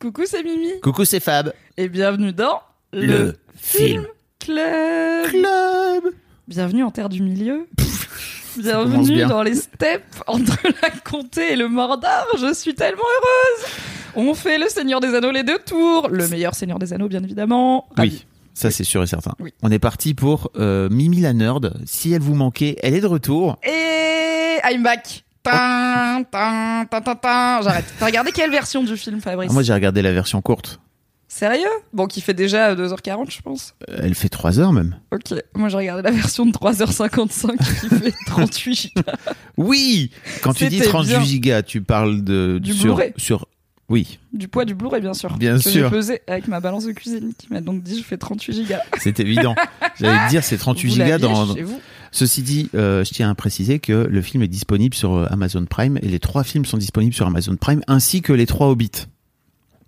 Coucou, c'est Mimi. Coucou, c'est Fab. Et bienvenue dans Le Film Club. Club. Bienvenue en Terre du Milieu. Bienvenue bien. dans les steppes entre la Comté et le Mordor. Je suis tellement heureuse. On fait le Seigneur des Anneaux les deux tours. Le meilleur Seigneur des Anneaux, bien évidemment. Ravi. Oui, ça c'est sûr et certain. Oui. On est parti pour euh, Mimi la nerd. Si elle vous manquait, elle est de retour. Et I'm back. J'arrête. T'as regardé quelle version du film, Fabrice Ah, moi j'ai regardé la version courte. Sérieux? Bon, qui fait déjà 2h40, je pense. Euh, Elle fait 3 heures même. Ok, moi j'ai regardé la version de 3h55 qui fait 38 gigas. Oui Quand tu dis C'était 38 bien. gigas, tu parles de Du sur, sur Oui, Du poids du Blu-ray, bien sûr. Bien que sûr. J'ai pesé avec ma balance de cuisine qui m'a donc dit je fais 38 gigas. c'est évident. J'allais te dire c'est 38 Vous gigas dans chez vous Ceci dit, euh, je tiens à préciser que le film est disponible sur euh, Amazon Prime et les trois films sont disponibles sur Amazon Prime ainsi que les trois Hobbits.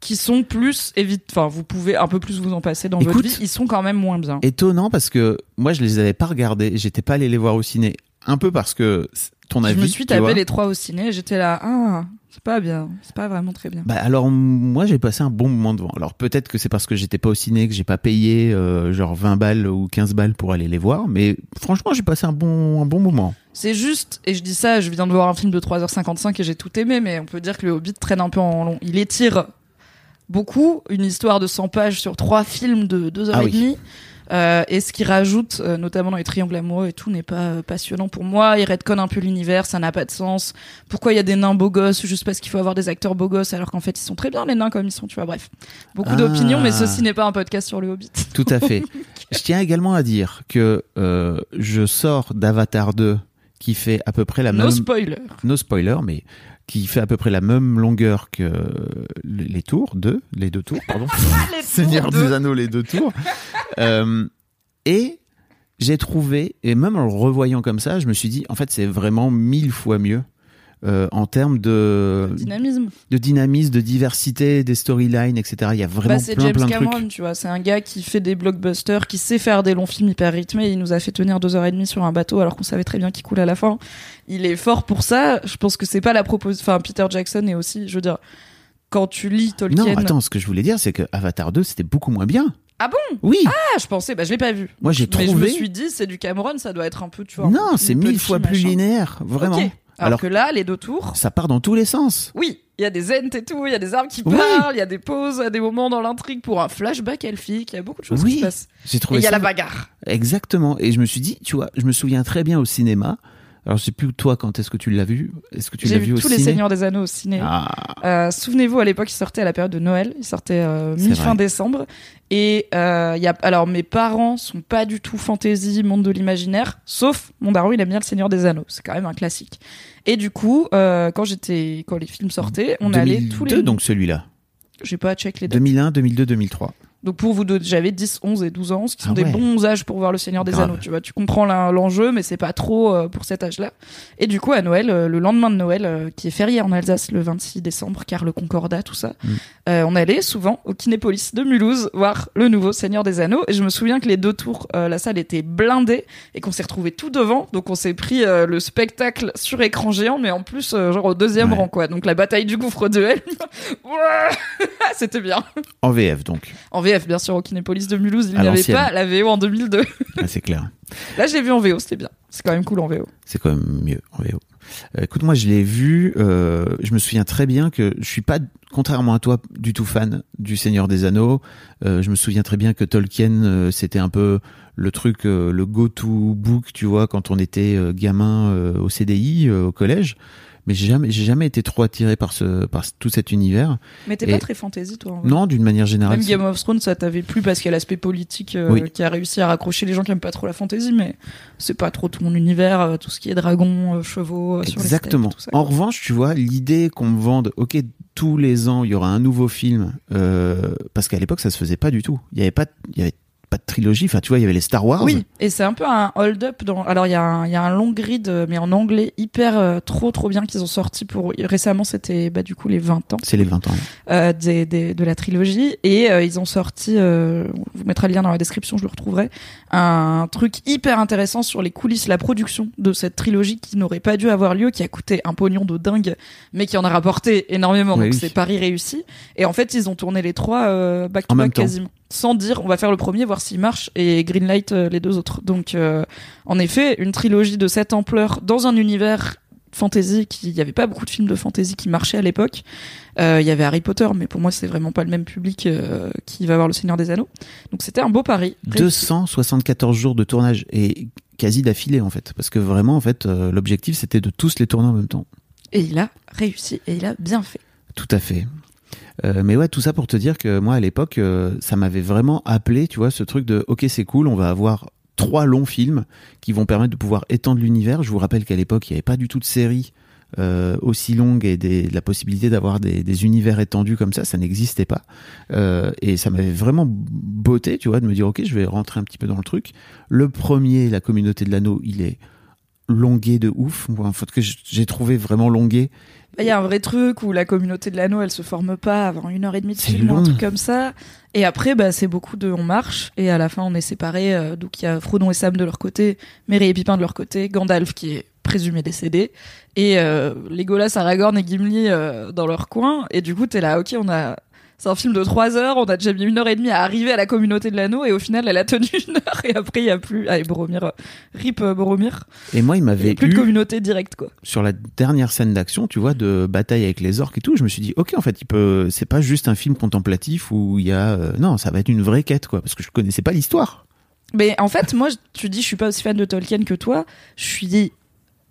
Qui sont plus évite. Enfin, vous pouvez un peu plus vous en passer dans votre vie. Ils sont quand même moins bien. Étonnant parce que moi je les avais pas regardés, j'étais pas allé les voir au ciné. Un peu parce que ton je avis. me suis tapé les trois au ciné. et J'étais là, ah, c'est pas bien. C'est pas vraiment très bien. Bah alors moi j'ai passé un bon moment devant. Alors peut-être que c'est parce que j'étais pas au ciné que j'ai pas payé euh, genre 20 balles ou 15 balles pour aller les voir, mais franchement j'ai passé un bon un bon moment. C'est juste, et je dis ça, je viens de voir un film de 3h55 et j'ai tout aimé, mais on peut dire que le Hobbit traîne un peu en long. Il étire beaucoup, une histoire de 100 pages sur trois films de 2h30. Ah oui. Euh, et ce qu'il rajoute, euh, notamment dans les triangles amoureux et tout, n'est pas euh, passionnant pour moi. Il redconne un peu l'univers, ça n'a pas de sens. Pourquoi il y a des nains beaux gosses juste parce qu'il faut avoir des acteurs beaux gosses alors qu'en fait ils sont très bien les nains comme ils sont, tu vois. Bref, beaucoup Ah. d'opinions, mais ceci n'est pas un podcast sur le Hobbit. Tout à fait. je tiens également à dire que je sors d'Avatar 2 qui fait à peu près la No même spoiler. no spoiler, mais qui fait à peu près la même longueur que les les tours, deux, les deux tours, pardon. Seigneur tours, deux. des Anneaux, les deux tours. Euh, et j'ai trouvé, et même en le revoyant comme ça, je me suis dit, en fait, c'est vraiment mille fois mieux euh, en termes de, Dynamisme. de dynamisme, de diversité, des storylines, etc. Il y a vraiment Bah, plein, James plein de Cameron, trucs. tu vois. C'est un gars qui fait des blockbusters, qui sait faire des longs films hyper rythmés. Il nous a fait tenir deux heures et demie sur un bateau alors qu'on savait très bien qu'il coule à la fin. Il est fort pour ça. Je pense que c'est pas la proposition. Enfin, Peter Jackson est aussi, je veux dire, quand tu lis Tolkien. Non, attends, ce que je voulais dire, c'est que Avatar 2, c'était beaucoup moins bien. Ah bon? Oui, Ah, je pensais, bah je l'ai pas vu. moi j'ai Mais je me trouvé. suis dit, c'est du Cameron, ça doit être un peu, tu vois. Non, c'est mille fois plus machin. linéaire, vraiment. Alors, Alors- que là, les deux tours. Ça part dans tous les sens. Oui, il y a des ents et tout, il y a des arbres qui Oui. parlent, il y a des pauses, des moments dans l'intrigue pour un flashback elfique, il y a beaucoup de choses Oui. qui se passent. J'ai Et trouvé il y a ça la bagarre. Exactement. Et je me suis dit, tu vois, je me souviens très bien au cinéma. Alors, je sais plus toi quand est-ce que tu l'as vu? Est-ce que tu l'as vu, vu, au tous les Seigneurs des Anneaux au ciné. Ah, Euh, Souvenez-vous, à l'époque, il sortait à la période de Noël. Il sortait euh, mi-fin décembre. Et euh, y a, alors, mes parents sont pas du tout fantasy, monde de l'imaginaire. Sauf mon daron, il aime bien le Seigneur des Anneaux. C'est quand même un classique. Et du coup, euh, quand j'étais, quand les films sortaient, on allait 2002, tous les. donc celui-là. J'ai pas check les dates. 2001, 2002, 2003. Donc pour vous deux, j'avais 10, 11 et 12 ans, ce qui sont Ah des bons âges pour voir le Seigneur des Grave. Anneaux. Tu vois, tu comprends l'enjeu, mais c'est pas trop euh, pour cet âge-là. Et du coup, à Noël, euh, le lendemain de Noël, euh, qui est férié en Alsace le 26 décembre, car le Concordat, tout ça, Mm. on allait souvent au Kinépolis de Mulhouse voir le nouveau Seigneur des Anneaux. Et je me souviens que les deux tours, la salle était blindée et qu'on s'est retrouvés tout devant. Donc on s'est pris le spectacle sur écran géant, mais en plus, genre au deuxième Ouais. rang, quoi. Donc la bataille du gouffre de. Ouais C'était bien. En VF, donc. En VF, bien sûr, au Kinépolis de Mulhouse, il n'y avait pas la VO en 2002. Ah, c'est clair. Là, je l'ai vu en VO, c'était bien. C'est quand même cool en VO. C'est quand même mieux en VO. Euh, écoute, moi, je l'ai vu. euh, je me souviens très bien que je suis pas, contrairement à toi, du tout fan du Seigneur des Anneaux. Euh, je me souviens très bien que Tolkien, c'était un peu le truc, le go-to book, tu vois, quand on était gamin au CDI, au collège. Mais j'ai jamais, j'ai jamais été trop attiré par ce, par tout cet univers. Mais t'es Et- pas très fantasy, toi. en vrai. Non, d'une manière générale. Même Game of Thrones, ça t'avait plu parce qu'il y a l'aspect politique euh, Oui. qui a réussi à raccrocher les gens qui aiment pas trop la fantasy, mais c'est pas trop tout mon univers, euh, tout ce qui est dragons, euh, chevaux, euh, sur les Exactement. steppes, tout ça. En revanche, tu vois, l'idée qu'on me vende, ok, tous les ans, il y aura un nouveau film, euh, parce qu'à l'époque, ça se faisait pas du tout. Il y avait pas, il y avait pas de trilogie. Enfin, tu vois, il y avait les Star Wars. Oui, et c'est un peu un hold-up. Dans... Alors, il y, a un- il y a un long grid, euh, mais en anglais, hyper euh, trop, trop bien qu'ils ont sorti pour. Récemment, c'était bah, du coup les 20 ans C'est les 20 ans. euh, des, des- de la trilogie. Et euh, ils ont sorti, euh, on vous mettra le lien dans la description, je le retrouverai, un truc hyper intéressant sur les coulisses, la production de cette trilogie qui n'aurait pas dû avoir lieu, qui a coûté un pognon de dingue, mais qui en a rapporté énormément. Oui, donc oui. c'est Paris réussi. Et en fait, ils ont tourné les trois euh, back to En même back temps. quasiment. Sans dire, on va faire le premier, voir s'il marche, et Greenlight euh, les deux autres. Donc, euh, en effet, une trilogie de cette ampleur dans un univers fantasy qui il y avait pas beaucoup de films de fantasy qui marchaient à l'époque Euh, il y avait Harry Potter mais pour moi c'est vraiment pas le même public euh, qui va voir le Seigneur des Anneaux donc c'était un beau pari Réussi. 274 jours de tournage et quasi d'affilée en fait, parce que vraiment en fait, euh, l'objectif c'était de tous les tourner en même temps. et il a réussi et il a bien fait Tout à fait. Euh, mais ouais, tout ça pour te dire que moi à l'époque, euh, ça m'avait vraiment appelé, tu vois, ce truc de ok c'est cool, on va avoir trois longs films qui vont permettre de pouvoir étendre l'univers. Je vous rappelle qu'à l'époque, il n'y avait pas du tout de série euh, aussi longue et des, la possibilité d'avoir des, univers étendus comme ça, ça n'existait pas. Et ça m'avait vraiment botté, tu vois, de me dire ok, je vais rentrer un petit peu dans le truc. Le premier, la communauté de l'anneau, il est longué de ouf. Moi, en fait, que j'ai trouvé vraiment longué. Bah, il y a un vrai truc où la communauté de l'anneau elle se forme pas avant une heure et demie de film ou un truc comme ça. Et après bah c'est beaucoup de on marche. Et à la fin on est séparés euh, donc il y a Frodon et Sam de leur côté Merry et Pipin de leur côté Gandalf qui est présumé décédé et euh, Legolas, Aragorn et Gimli euh, dans leur coin. Et du coup t'es là ok on a c'est un film de trois heures, on a déjà mis une heure et demie à arriver à la communauté de l'anneau et au final elle a tenu une heure et après il y a plus allez Boromir euh, rip euh, Boromir Et moi, il m'avait a plus de communauté directe quoi sur la dernière scène d'action, tu vois, de bataille avec les orques et tout. Je me suis dit, ok, en fait, il peut. C'est pas juste un film contemplatif où il y a. euh, non, ça va être une vraie quête, quoi, parce que je connaissais pas l'histoire. Mais en fait, moi, tu dis, je suis pas aussi fan de Tolkien que toi. Je suis.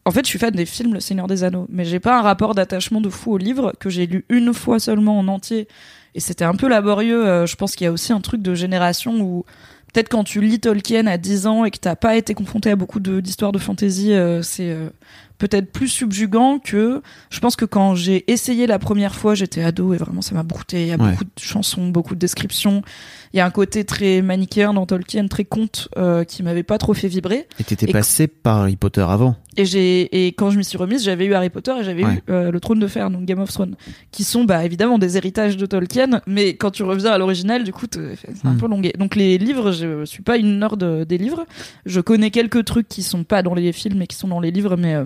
En fait, je suis fan des films Le Seigneur des Anneaux. Mais j'ai pas un rapport d'attachement de fou au livre que j'ai lu une fois seulement en entier. Et c'était un peu laborieux. Euh, Je pense qu'il y a aussi un truc de génération où. Peut-être quand tu lis Tolkien à 10 ans et que t'as pas été confronté à beaucoup de- d'histoires de, fantasy, euh, c'est euh, peut-être plus subjugant que. Je pense que quand j'ai essayé la première fois, j'étais ado et vraiment ça m'a brouté. Il y a Ouais. beaucoup de chansons, beaucoup de descriptions. Il y a un côté très manichéen dans Tolkien, très conte, euh, qui m'avait pas trop fait vibrer. Et t'étais Et- passé par Harry Potter avant. Et j'ai et quand je m'y suis remise, j'avais eu Harry Potter et j'avais Ouais. eu euh, le Trône de Fer, donc Game of Thrones, qui sont bah évidemment des héritages de Tolkien, mais quand tu reviens à l'original, du coup c'est un Mm. peu longué. Donc les livres, je suis pas une nerd de- des livres. Je connais quelques trucs qui sont pas dans les films mais qui sont dans les livres, mais euh,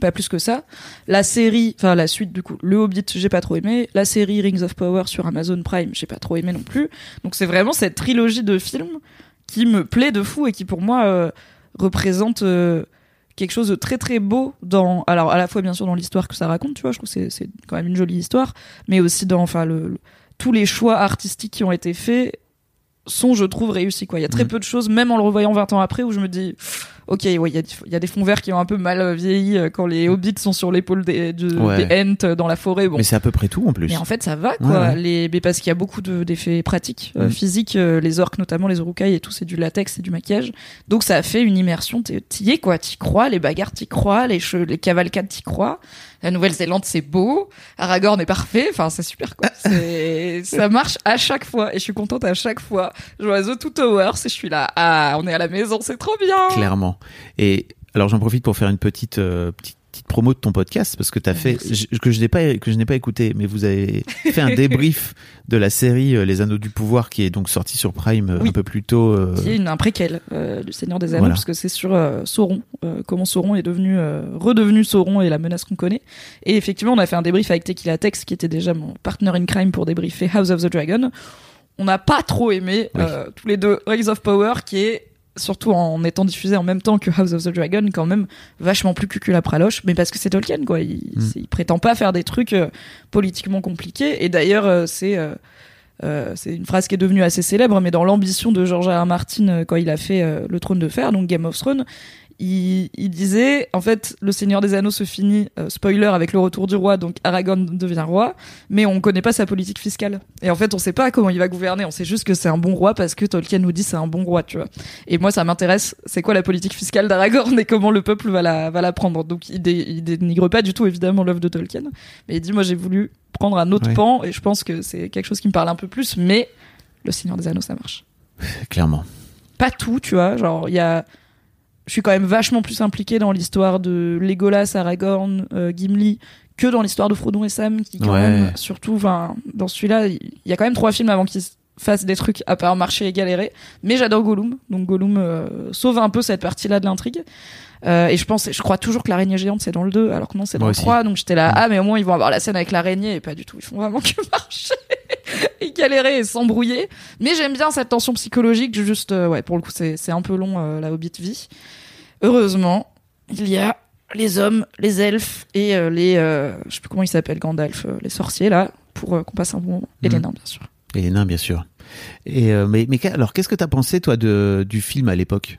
pas plus que ça. La série, enfin la suite du coup, Le Hobbit, j'ai pas trop aimé. La série Rings of Power sur Amazon Prime, j'ai pas trop aimé non plus. Donc c'est vraiment cette trilogie de films qui me plaît de fou et qui pour moi euh, représente euh, quelque chose de très très beau dans alors à la fois bien sûr dans l'histoire que ça raconte tu vois je trouve que c'est quand même une jolie histoire mais aussi dans enfin le, le- tous les choix artistiques qui ont été faits sont je trouve réussis quoi il y a très Mhm. peu de choses même en le revoyant 20 ans après où je me dis ok ouais il y a, des- il y a des fonds verts qui ont un peu mal euh, vieilli euh, quand les hobbits sont sur l'épaule des, de- Ouais. des Ents euh, dans la forêt bon Mais c'est à peu près tout en plus. mais en fait, ça va, quoi. Ouais, ouais. Les, mais parce qu'il y a beaucoup de- d'effets pratiques, euh, physiques, euh, les orques notamment, les urukai et tout, c'est du latex, c'est du maquillage. Donc ça a fait une immersion. T'y es, quoi. T'y crois. Les bagarres, t'y crois. Les, che- les cavalcades, t'y crois. La Nouvelle-Zélande, c'est beau. Aragorn est parfait. Enfin, c'est super, quoi. Ça marche à chaque fois. Et je suis contente à chaque fois. Je vois The Two Towers et je suis là. Ah, on est à la maison, c'est trop bien. Clairement. Et alors j'en profite pour faire une petite euh, petite, petite promo de ton podcast parce que tu as fait je- que je n'ai pas que je n'ai pas écouté mais vous avez fait un débrief de la série euh, Les Anneaux du pouvoir qui est donc sortie sur Prime euh, Oui. un peu plus tôt euh, qui est une, un préquel euh, du Seigneur des Anneaux, Voilà. parce que c'est sur euh, Sauron, comment Sauron est devenu, redevenu Sauron et la menace qu'on connaît. Et effectivement, on a fait un débrief avec Tequila Tex, qui était déjà mon partner in crime pour débriefer House of the Dragon. On n'a pas trop aimé Oui. tous les deux Rings of Power, qui est surtout en étant diffusé en même temps que House of the Dragon, quand même vachement plus cucul à praloche, mais parce que c'est Tolkien, quoi. Il, Mm. il prétend pas faire des trucs euh, politiquement compliqués. Et d'ailleurs, euh, c'est euh, c'est une phrase qui est devenue assez célèbre, mais dans l'ambition de George R. R. Martin quand il a fait Le Trône de Fer, donc Game of Thrones, il, il disait, en fait, le Seigneur des Anneaux se finit, euh, spoiler, avec le retour du roi, donc Aragorn devient roi, mais on connaît pas sa politique fiscale. Et en fait, on sait pas comment il va gouverner, on sait juste que c'est un bon roi parce que Tolkien nous dit c'est un bon roi, tu vois. Et moi, ça m'intéresse, c'est quoi la politique fiscale d'Aragorn et comment le peuple va la, va la prendre. Donc, il, dé- il dénigre pas du tout, évidemment, l'œuvre de Tolkien, mais il dit, moi, j'ai voulu prendre un autre Ouais. pan, et je pense que c'est quelque chose qui me parle un peu plus, mais le Seigneur des Anneaux, ça marche Clairement. pas tout, tu vois. Genre, il y a. Je suis quand même vachement plus impliqué dans l'histoire de Legolas, Aragorn, euh, Gimli que dans l'histoire de Frodon et Sam, qui quand Ouais. même, surtout, enfin, dans celui-là, il y a quand même trois films avant qu'ils fassent des trucs à part marcher et galérer. Mais j'adore Gollum, donc Gollum euh, sauve un peu cette partie-là de l'intrigue. Euh, et je pense, je crois toujours que l'araignée géante c'est dans le 2, alors que non c'est dans Moi le aussi. 3. Donc j'étais là, Mm. ah mais au moins ils vont avoir la scène avec l'araignée et pas du tout. Ils font vraiment que marcher et galérer et s'embrouiller. Mais j'aime bien cette tension psychologique. Juste, euh, ouais, pour le coup c'est un peu long euh, la Hobbit vie. Heureusement, il y a les hommes, les elfes et euh, les, je sais plus comment ils s'appellent, Gandalf, les sorciers là, pour qu'on passe un bon moment. Et Mm. les nains bien sûr. Et les nains, bien sûr. Et mais, mais alors, qu'est-ce que t'as pensé, toi, de, du film à l'époque?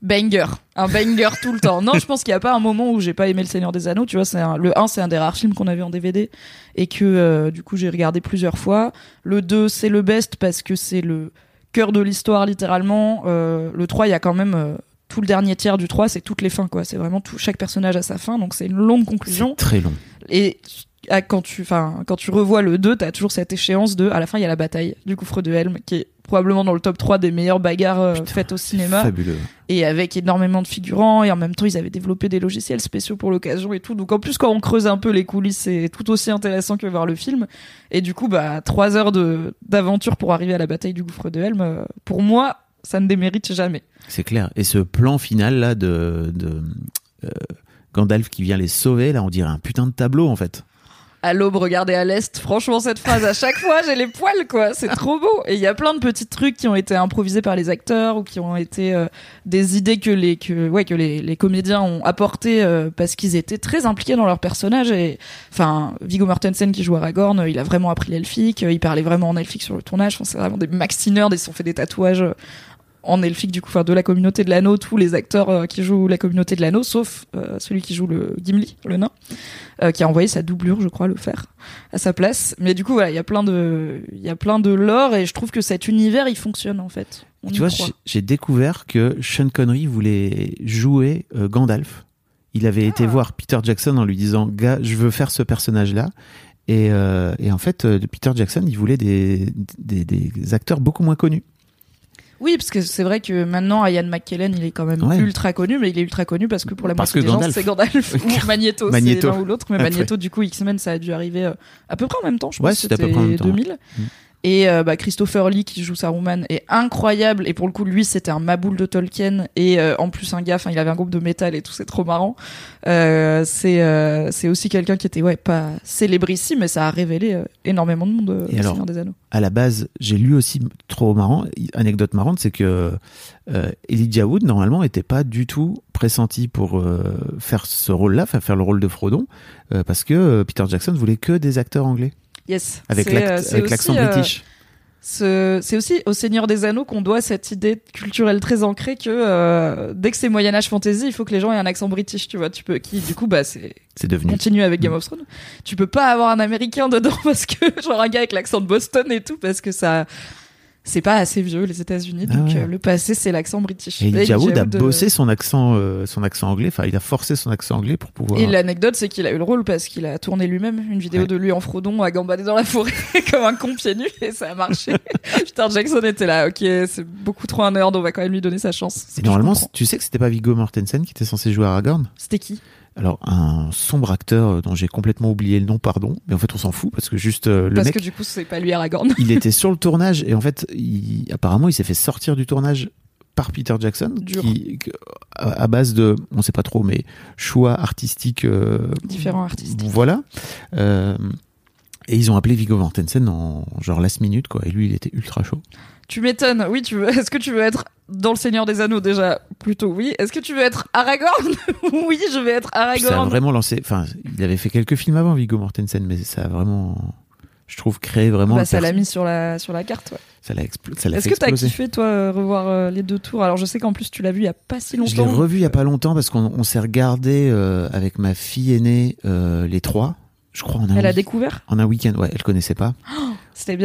Banger, un banger tout le temps. Non, je pense qu'il n'y a pas un moment où j'ai pas aimé Le Seigneur des Anneaux. Tu vois, c'est un- le 1, c'est un des rares films qu'on avait en DVD et que euh, du coup j'ai regardé plusieurs fois. Le 2, c'est le best parce que c'est le cœur de l'histoire littéralement. Euh, le 3, il y a quand même euh, tout le dernier tiers du 3, c'est toutes les fins quoi. C'est vraiment tout chaque personnage a sa fin, donc c'est une longue conclusion. Très long. Et quand tu, enfin, quand tu revois le 2, t'as toujours cette échéance de, à la fin, il y a la bataille du gouffre de Helm, qui est probablement dans le top 3 des meilleures bagarres euh, Putain, faites au cinéma fabuleux. et avec énormément de figurants et en même temps ils avaient développé des logiciels spéciaux pour l'occasion et tout donc en plus quand on creuse un peu les coulisses c'est tout aussi intéressant que voir le film et du coup bah trois heures de d'aventure pour arriver à la bataille du gouffre de Helm euh, pour moi ça ne démérite jamais C'est clair. Et ce plan final, là, de, de euh, Gandalf qui vient les sauver, là, on dirait un putain de tableau, en fait. À l'aube regardez à l'est. Franchement cette phrase à chaque fois j'ai les poils quoi. C'est trop beau. Et il y a plein de petits trucs qui ont été improvisés par les acteurs ou qui ont été euh, des idées que les que ouais que les, les comédiens ont apporté euh, parce qu'ils étaient très impliqués dans leur personnage. Et enfin Viggo Mortensen qui joue Aragorn euh, il a vraiment appris l'elfique euh, il parlait vraiment en elfique sur le tournage. Enfin, c'est vraiment des maxi nerds ils se sont fait des tatouages en elfique du coup enfin de la communauté de l'anneau tous les acteurs euh, qui jouent la communauté de l'anneau sauf euh, celui qui joue le Gimli le nain euh, qui a envoyé sa doublure, je crois, le faire à sa place. Mais du coup, voilà, il y a plein de, il y a plein de lore et je trouve que cet univers, il fonctionne en fait. On tu vois, j'ai- découvert que Sean Connery voulait jouer Gandalf. Il avait été Ah. voir Peter Jackson en lui disant, gars, je veux faire ce personnage-là. Et, et en fait, Peter Jackson, il voulait des, des, des acteurs beaucoup moins connus. Oui, parce que c'est vrai que maintenant, Ian McKellen, il est quand même Ouais. ultra connu, mais il est ultra connu parce que pour la Parce moitié des gens, c'est Gandalf ou Magneto, c'est Magneto. l'un ou l'autre. Mais. Magneto, du coup, X-Men, ça a dû arriver euh, à peu près en même temps, je Ouais, pense. c'était à peu près en même temps, 2000. Mm. Et euh, bah, Christopher Lee qui joue Saruman est incroyable et pour le coup lui c'était un maboule de Tolkien et euh, en plus un gars, enfin il avait un groupe de métal et tout c'est trop marrant. Euh, c'est c'est aussi quelqu'un qui était ouais pas célébrissime mais ça a révélé énormément de monde Et alors Seigneur des Anneaux. à la base, j'ai lu aussi trop marrant, anecdote marrante, c'est que Elijah Wood normalement était pas du tout pressenti pour faire ce rôle-là, faire le rôle de Frodon, parce que Peter Jackson voulait que des acteurs anglais Yes. avec euh, l'accent euh, british. ce- C'est aussi au Seigneur des Anneaux qu'on doit cette idée culturelle très ancrée que euh, dès que c'est Moyen Âge fantasy, il faut que les gens aient un accent british, tu vois. Tu peux qui du coup bah c'est devenu. continue avec. Game of Thrones. Tu peux pas avoir un américain dedans parce que genre un gars avec l'accent de Boston et tout parce que ça c'est pas assez vieux les États-Unis Ah donc ouais. euh, le passé c'est l'accent british. Et Elijah Wood a euh, bossé son accent, euh, son accent anglais. Enfin, il a forcé son accent anglais pour pouvoir. Et l'anecdote, c'est qu'il a eu le rôle parce qu'il a tourné lui-même une vidéo Ouais. de lui en Frodon à gambader dans la forêt comme un con pieds nus et ça a marché. Peter Jackson était là, ok, c'est beaucoup trop un nerd, on va quand même lui donner sa chance. Et normalement, tu sais que c'était pas Viggo Mortensen qui était censé jouer Aragorn? c'était qui? Alors, un sombre acteur euh, dont j'ai complètement oublié le nom, pardon. Mais en fait, on s'en fout parce que juste euh, le Parce mec, que du coup, c'est pas lui Aragorn. il était sur le tournage et en fait, il- apparemment, il s'est fait sortir du tournage par Peter Jackson, Dur. qui, à, à base de, on sait pas trop, mais choix artistiques. euh, Différents artistes. Voilà. Euh, et ils ont appelé Viggo Mortensen en genre last minute, quoi. Et lui, il était ultra chaud. Tu m'étonnes. Oui, tu veux. Est-ce que tu veux être dans le Seigneur des Anneaux déjà? Plutôt oui. Est-ce que tu veux être Aragorn? Oui, je vais être Puis ça a Aragorn. vraiment lancé. Enfin, il avait fait quelques films avant Viggo Mortensen, mais ça a vraiment, je trouve, créer vraiment. Bah, ça l'a mis sur la, sur la carte, ouais. Ça l'a expl- ça l'a Est-ce que t'as kiffé, toi, euh, revoir euh, les deux tours? Alors, je sais qu'en plus, tu l'as vu il y a pas si Je l'ai longtemps. revu il y a pas longtemps parce qu'on on s'est regardé euh, avec ma fille aînée euh, les trois. Je crois en un, Elle a découvert en un week-end. Ouais, elle connaissait pas. Oh, c'était bien.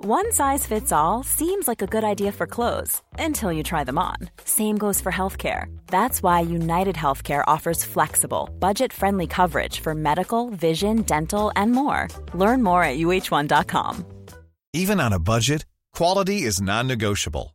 One size fits all seems like a good idea for clothes until you try them on. Same goes for healthcare. That's why United Healthcare offers flexible, budget friendly coverage for medical, vision, dental, and more. Learn more at uh1.com. Even on a budget, quality is non-negotiable.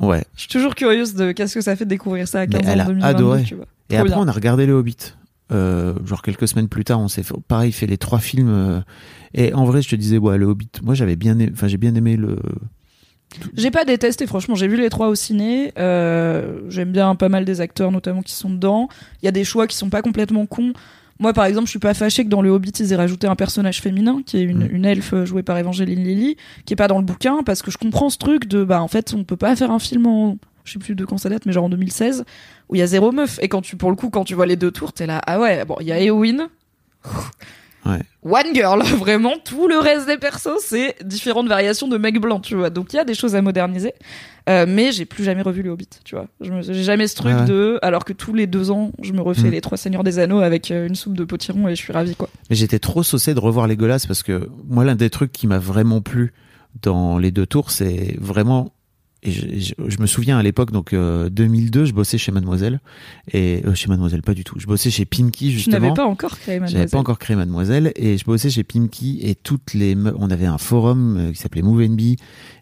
Ouais. Je suis toujours curieuse de qu'est-ce que ça fait de découvrir ça à 15 Mais ans elle en a 2022, adoré. tu vois. Et Trop après, bien. on a regardé le Hobbit. Euh, genre quelques semaines plus tard, on s'est fait, pareil fait les trois films. euh, et en vrai, je te disais, ouais, le Hobbit. Moi, j'avais bien, aimé- enfin, j'ai bien aimé le. J'ai pas détesté, franchement. J'ai vu les trois au ciné. Euh, J'aime bien pas mal des acteurs, notamment qui sont dedans. Il y a des choix qui sont pas complètement cons. Moi, par exemple, je suis pas fâché que dans le Hobbit, ils aient rajouté un personnage féminin, qui est une, Mm. une elfe jouée par Evangeline Lilly, qui est pas dans le bouquin, parce que je comprends ce truc de, bah, en fait, on peut pas faire un film en, je sais plus de quand ça date, mais genre en 2016, où il y a zéro meuf. Et quand tu, pour le coup, quand tu vois les deux tours, t'es là, ah ouais, bon, il y a Eowyn. Ouais. One girl, vraiment, tout le reste des persos, c'est différentes variations de mecs blancs, tu vois. Donc il y a des choses à moderniser. Euh, mais j'ai plus jamais revu le Hobbit, tu vois. J'ai jamais ce truc Ouais, ouais. de, alors que tous les deux ans, je me refais Mm. les trois seigneurs des anneaux avec euh, une soupe de potiron et je suis ravie, quoi. Mais j'étais trop saucé de revoir Legolas parce que moi, l'un des trucs qui m'a vraiment plu dans les deux tours, c'est vraiment. Et je, je- je me souviens à l'époque, donc euh, 2002, je bossais chez Mademoiselle et euh, chez Mademoiselle pas du tout. Je bossais chez Pinky Je justement. n'avais pas encore créé J'avais Mademoiselle. pas encore créé Mademoiselle et je bossais chez Pimki et toutes les on avait un forum euh, qui s'appelait Move NB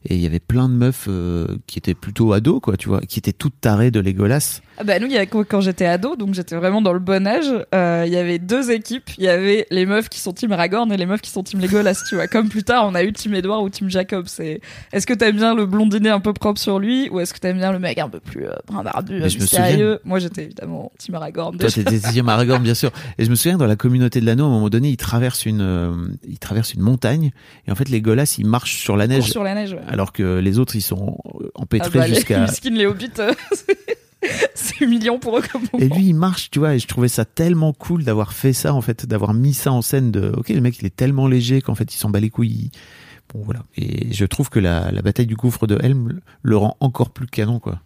et il y avait plein de meufs euh, qui étaient plutôt ados quoi, tu vois, qui étaient toutes tarées de Legolas. Ah bah nous, il y a, quand j'étais ado, donc j'étais vraiment dans le bon âge, euh, il y avait deux équipes. Il y avait les meufs qui sont Team Aragorn et les meufs qui sont Team Legolas, tu vois. Comme plus tard, on a eu Team Edward ou Team Jacob. C'est est-ce que t'aimes bien le blondinet un peu propre sur lui ou est-ce que t'aimes bien le mec un peu plus euh, brun barbu, mystérieux? Moi, j'étais évidemment Team Aragorn. Toi t'étais Team Aragorn bien sûr. Et je me souviens dans la communauté de l'anneau à un moment donné, ils traversent une euh, ils traversent une montagne et en fait Legolas il marche sur la neige sur la neige. ouais. Alors que les autres ils sont euh, Ah empêtrés bah, les jusqu'à Miskin, les hobbits, euh, c'est humiliant pour eux comme Et lui, il marche, tu vois, et je trouvais ça tellement cool d'avoir fait ça, en fait, d'avoir mis ça en scène de, ok, le mec, il est tellement léger qu'en fait, il s'en bat les couilles. Bon, voilà. Et je trouve que la, la bataille du gouffre de Helm le rend encore plus canon, quoi.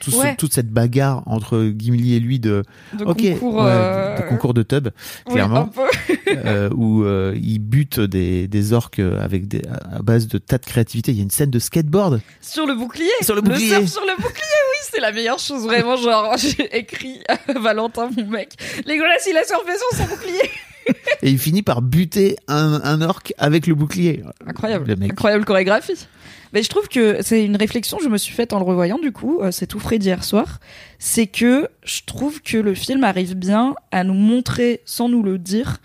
Tout ce- Ouais. toute cette bagarre entre Gimli et lui de, De ok, concours, ouais, euh, de, de concours de tub, clairement, euh, où euh, il bute des, des orques avec des, à base de tas de créativité. Il y a une scène de skateboard. Sur le bouclier Sur le bouclier. surf sur le bouclier, oui, c'est la meilleure chose, vraiment. Genre, j'ai écrit à Valentin, mon mec. Legolas, il a surfé sur son bouclier. Et il finit par buter un, un orque avec le bouclier. Incroyable. Le mec. Incroyable chorégraphie. Mais je trouve que c'est une réflexion que je me suis faite en le revoyant, du coup, euh, c'est tout frais d'hier soir. C'est que je trouve que le film arrive bien à nous montrer, sans nous le dire,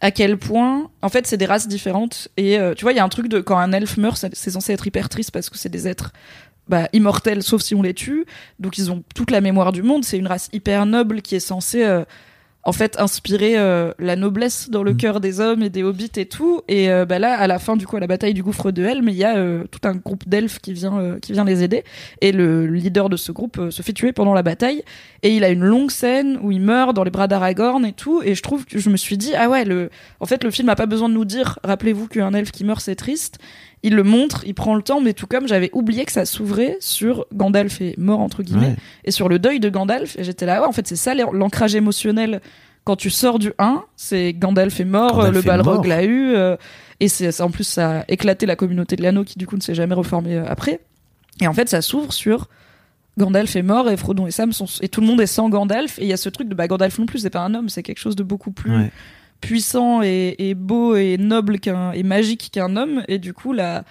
à quel point, en fait, c'est des races différentes. Et euh, tu vois, il y a un truc de quand un elfe meurt, c'est censé être hyper triste parce que c'est des êtres bah, immortels, sauf si on les tue. Donc ils ont toute la mémoire du monde. C'est une race hyper noble qui est censée, euh, en fait, inspirer euh, la noblesse dans le Mm. cœur des hommes et des hobbits et tout. Et euh, bah là, à la fin, du coup, à la bataille du gouffre de Helm, il y a euh, tout un groupe d'elfes qui vient, euh, qui vient les aider. Et le leader de ce groupe euh, se fait tuer pendant la bataille. Et il a une longue scène où il meurt dans les bras d'Aragorn et tout. Et je trouve que je me suis dit, ah ouais, le, en fait, le film a pas besoin de nous dire, rappelez-vous qu'un elfe qui meurt, c'est triste. Il le montre, il prend le temps, mais tout comme j'avais oublié que ça s'ouvrait sur Gandalf est mort, entre guillemets, Ouais. et sur le deuil de Gandalf. Et j'étais là, ouais, en fait, c'est ça l'ancrage émotionnel. Quand tu sors du 1, c'est Gandalf est mort, Gandalf le Balrog l'a eu, euh, et c'est en plus ça a éclaté la communauté de l'anneau qui du coup ne s'est jamais reformée euh, après. Et en fait, ça s'ouvre sur Gandalf est mort et Frodon et Sam sont et tout le monde est sans Gandalf et il y a ce truc de bah Gandalf non plus c'est pas un homme c'est quelque chose de beaucoup plus Ouais. Puissant et, et beau et noble qu'un et magique qu'un homme. Et du coup la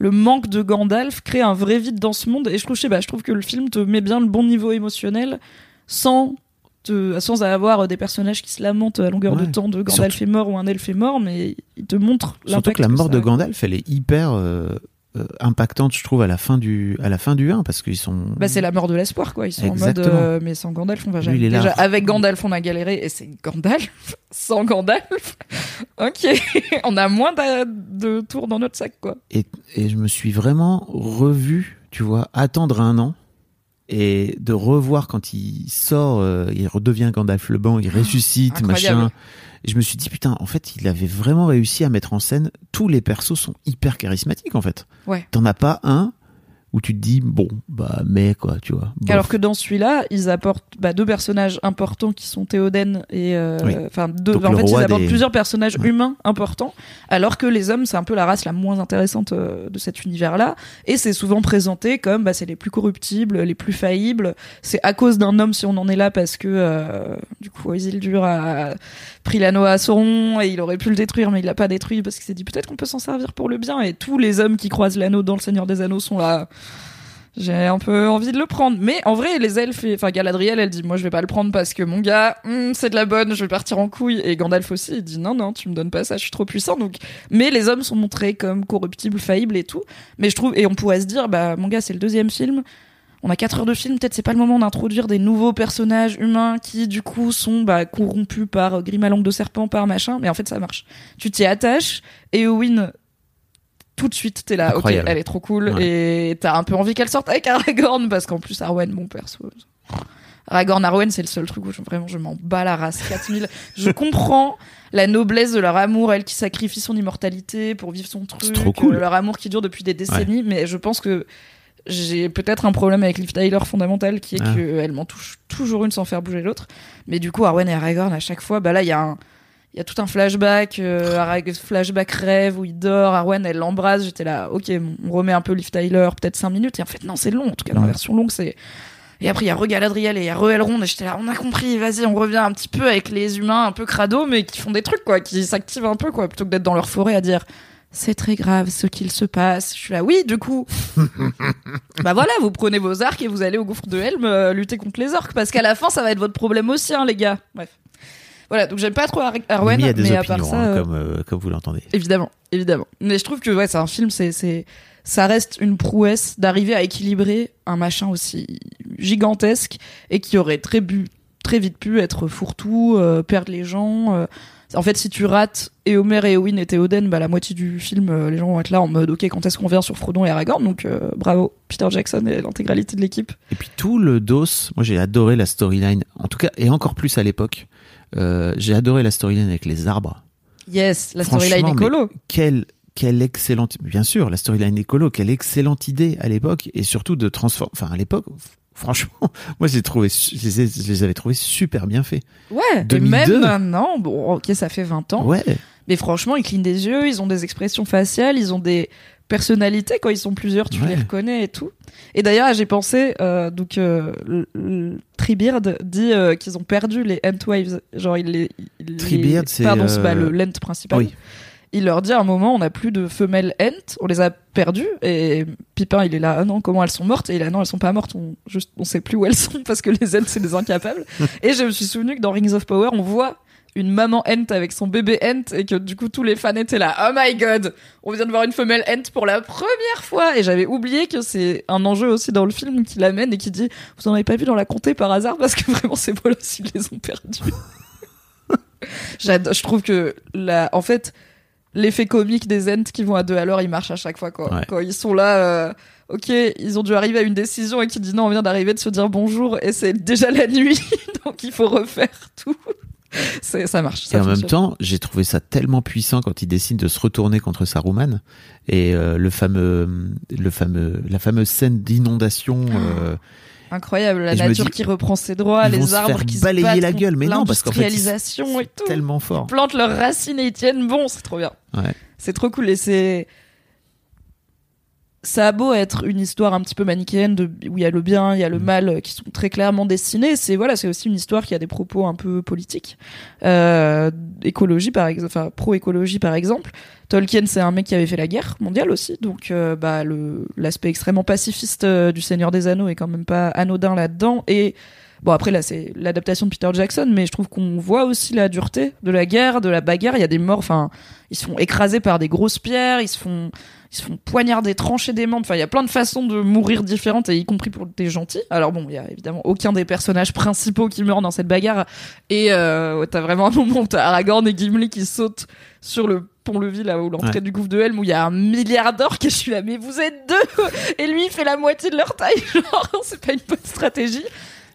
le manque de Gandalf crée un vrai vide dans ce monde. Et je trouve je sais pas, je trouve que le film te met bien le bon niveau émotionnel sans te, sans avoir des personnages qui se lamentent à longueur de temps de Gandalf Surtout- est mort ou un elfe est mort, mais il te montre Surtout que la mort de. Gandalf, elle est hyper euh, impactante, je trouve, à la fin du, à la fin du 1, parce qu'ils sont. Bah, c'est la mort de l'espoir, quoi. Ils sont Exactement. en mode, euh, mais sans Gandalf, on va jamais. là. Avec Gandalf, on a galéré, et c'est Gandalf. sans Gandalf. ok. on a moins de tours dans notre sac, quoi. Et, et je me suis vraiment revu, tu vois, attendre un an et de revoir quand il sort, euh, il redevient Gandalf le Banc, il ressuscite, Ah, incroyable. machin. Et je me suis dit, putain, en fait, il avait vraiment réussi à mettre en scène. Tous les persos sont hyper charismatiques, en fait. Ouais. T'en as pas un où tu te dis, bon, bah, mais quoi, tu vois. bof. Alors que dans celui-là, ils apportent bah, deux personnages importants qui sont Théoden et euh, Oui. enfin deux. Donc en fait, ils apportent des- plusieurs personnages Ouais. humains importants, alors que les hommes, c'est un peu la race la moins intéressante euh, de cet univers-là. Et c'est souvent présenté comme bah, c'est les plus corruptibles, les plus faillibles. C'est à cause d'un homme si on en est là parce que euh, du coup Isildur a pris l'anneau à Sauron et il aurait pu le détruire, mais il l'a pas détruit parce qu'il s'est dit peut-être qu'on peut s'en servir pour le bien. Et tous les hommes qui croisent l'anneau dans le Seigneur des Anneaux sont là. J'ai un peu envie de le prendre. Mais en vrai, les elfes, enfin Galadriel, elle dit moi je vais pas le prendre parce que mon gars, hum, c'est de la bonne, je vais partir en couille. Et Gandalf aussi, il dit non non, tu me donnes pas ça, je suis trop puissant. Donc, mais les hommes sont montrés comme corruptibles, faillibles et tout. Mais je trouve, et on pourrait se dire bah mon gars, c'est le deuxième film. On a 4 heures de film, peut-être c'est pas le moment d'introduire des nouveaux personnages humains qui du coup sont bah, corrompus par langue de serpent, par machin. Mais en fait ça marche. Tu t'y attaches. Et Owen, tout de suite t'es là, Incroyable. ok, elle est trop cool. Ouais. Et t'as un peu envie qu'elle sorte avec Aragorn parce qu'en plus Arwen, mon perso. Aragorn, Arwen, c'est le seul truc où je, vraiment je m'en bats la race. 4000. je comprends la noblesse de leur amour, elle qui sacrifie son immortalité pour vivre son truc. C'est trop cool. leur amour qui dure depuis des décennies. Mais je pense que j'ai peut-être un problème avec Liv Tyler fondamental qui est Ah. qu'elle m'en touche toujours une sans faire bouger l'autre. Mais du coup, Arwen et Aragorn, à chaque fois, bah là, il y a un. Il y a tout un flashback, euh, flashback rêve où il dort, Arwen elle l'embrasse, j'étais là, ok, on remet un peu Liv Tyler, peut-être 5 minutes, et en fait non, c'est long, en tout cas dans la version longue, c'est... Et après il y a Regaladriel et il y a Re-Elrond, et j'étais là, on a compris, vas-y, on revient un petit peu avec les humains un peu crado, mais qui font des trucs, quoi, qui s'activent un peu, quoi, plutôt que d'être dans leur forêt à dire... C'est très grave ce qu'il se passe. Je suis là, oui, du coup. bah voilà, vous prenez vos arcs et vous allez au gouffre de Helm euh, lutter contre les orques. Parce qu'à la fin, ça va être votre problème aussi, hein, les gars. Bref. Voilà, donc j'aime pas trop Ar- Arwen, Mais mais à opinions, part ça. hein, euh, comme, euh, comme vous l'entendez. Évidemment, évidemment. Mais je trouve que ouais, c'est un film, c'est c'est ça reste une prouesse d'arriver à équilibrer un machin aussi gigantesque et qui aurait très bu très vite pu être fourre-tout, euh, perdre les gens. euh. En fait, si tu rates Éomer et Eowyn et Théoden, bah la moitié du film, euh, les gens vont être là en mode OK, quand est-ce qu'on vient sur Frodon et Aragorn? Donc euh, bravo Peter Jackson et l'intégralité de l'équipe. Et puis tout le dos, moi j'ai adoré la storyline, en tout cas, et encore plus à l'époque. Euh, j'ai adoré la storyline avec les arbres. Yes, la storyline écolo. Quelle, quelle excellente, bien sûr, la storyline écolo, quelle excellente idée à l'époque, et surtout de transformer, enfin à l'époque, franchement, moi je les, trouvais su- je les, je les avais trouvés super bien faits. Ouais, et 2002. même maintenant, bon, OK, ça fait 20 ans. Ouais, Mais franchement, ils clignent des yeux, ils ont des expressions faciales, ils ont des personnalités. Quand ils sont plusieurs, tu Ouais. les reconnais et tout. Et d'ailleurs, j'ai pensé, euh, donc, euh, Treebeard dit euh, qu'ils ont perdu les Entwaves. Genre, il les. il les- Treebeard, c'est, Pardon, c'est pas euh, le lent principal. oui. Il leur dit à un moment, on n'a plus de femelles Ent, on les a perdues. Et Pipin, il est là, ah non, comment elles sont mortes? Et il là, non, elles sont pas mortes, on, juste, on sait plus où elles sont parce que les Ent, c'est des incapables. et je me suis souvenu que dans Rings of Power, on voit une maman Ent avec son bébé Ent et que du coup tous les fans étaient là. Oh my god! On vient de voir une femelle Ent pour la première fois et j'avais oublié que c'est un enjeu aussi dans le film qui l'amène et qui dit vous en avez pas vu dans la comté par hasard? Parce que vraiment c'est pas là s'ils les ont perdus. Je trouve que la en fait l'effet comique des Ents qui vont à deux à l'heure il marche à chaque fois quoi. Ouais. quand ils sont là euh, ok ils ont dû arriver à une décision et qui dit non on vient d'arriver de se dire bonjour et c'est déjà la nuit donc il faut refaire tout ça marche Et en même temps, j'ai trouvé ça tellement puissant quand il décide de se retourner contre Saruman et euh, le fameux, le fameux, la fameuse scène d'inondation. euh, incroyable la nature dis, qui reprend ses droits ils les arbres qui se balayer la gueule, mais non, parce qu'en fait, c'est tellement fort. plantent leurs racines et ils tiennent bon c'est trop bien Ouais. c'est trop cool et c'est ça a beau être une histoire un petit peu manichéenne de où il y a le bien, il y a le Mm. mal euh, qui sont très clairement dessinés. C'est voilà, c'est aussi une histoire qui a des propos un peu politiques, euh, écologie par exemple, enfin pro-écologie par exemple. Tolkien, c'est un mec qui avait fait la guerre mondiale aussi, donc euh, bah le l'aspect extrêmement pacifiste euh, du Seigneur des Anneaux est quand même pas anodin là-dedans et Bon après là c'est l'adaptation de Peter Jackson, mais je trouve qu'on voit aussi la dureté de la guerre, de la bagarre. Il y a des morts, enfin ils se font écraser par des grosses pierres, ils se font ils se font poignarder, trancher des membres. Enfin il y a plein de façons de mourir différentes, et y compris pour des gentils. Alors bon il y a évidemment aucun des personnages principaux qui meurt dans cette bagarre. Et euh, t'as vraiment un moment où t'as Aragorn et Gimli qui sautent sur le pont-levis là où l'entrée Ouais. du gouffre de Helm où il y a un milliardaire que je suis là mais vous êtes deux et lui il fait la moitié de leur taille genre c'est pas une bonne stratégie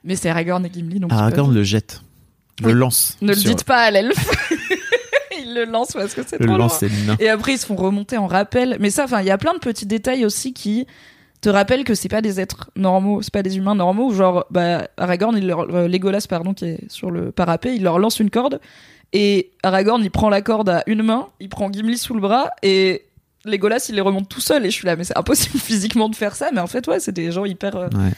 mais c'est Aragorn et Gimli donc Aragorn le jette, le Oui. lance. ne le dites pas à l'elfe le lance parce que c'est trop loin. et après ils se font remonter en rappel. Mais ça enfin il y a plein de petits détails aussi qui te rappellent que c'est pas des êtres normaux c'est pas des humains normaux. Genre bah Aragorn il leur, euh, Legolas pardon qui est sur le parapet il leur lance une corde. Et Aragorn il prend la corde à une main il prend Gimli sous le bras et Legolas il les remonte tout seul. Et je suis là mais c'est impossible physiquement de faire ça. Mais en fait ouais c'est des gens hyper euh, Ouais.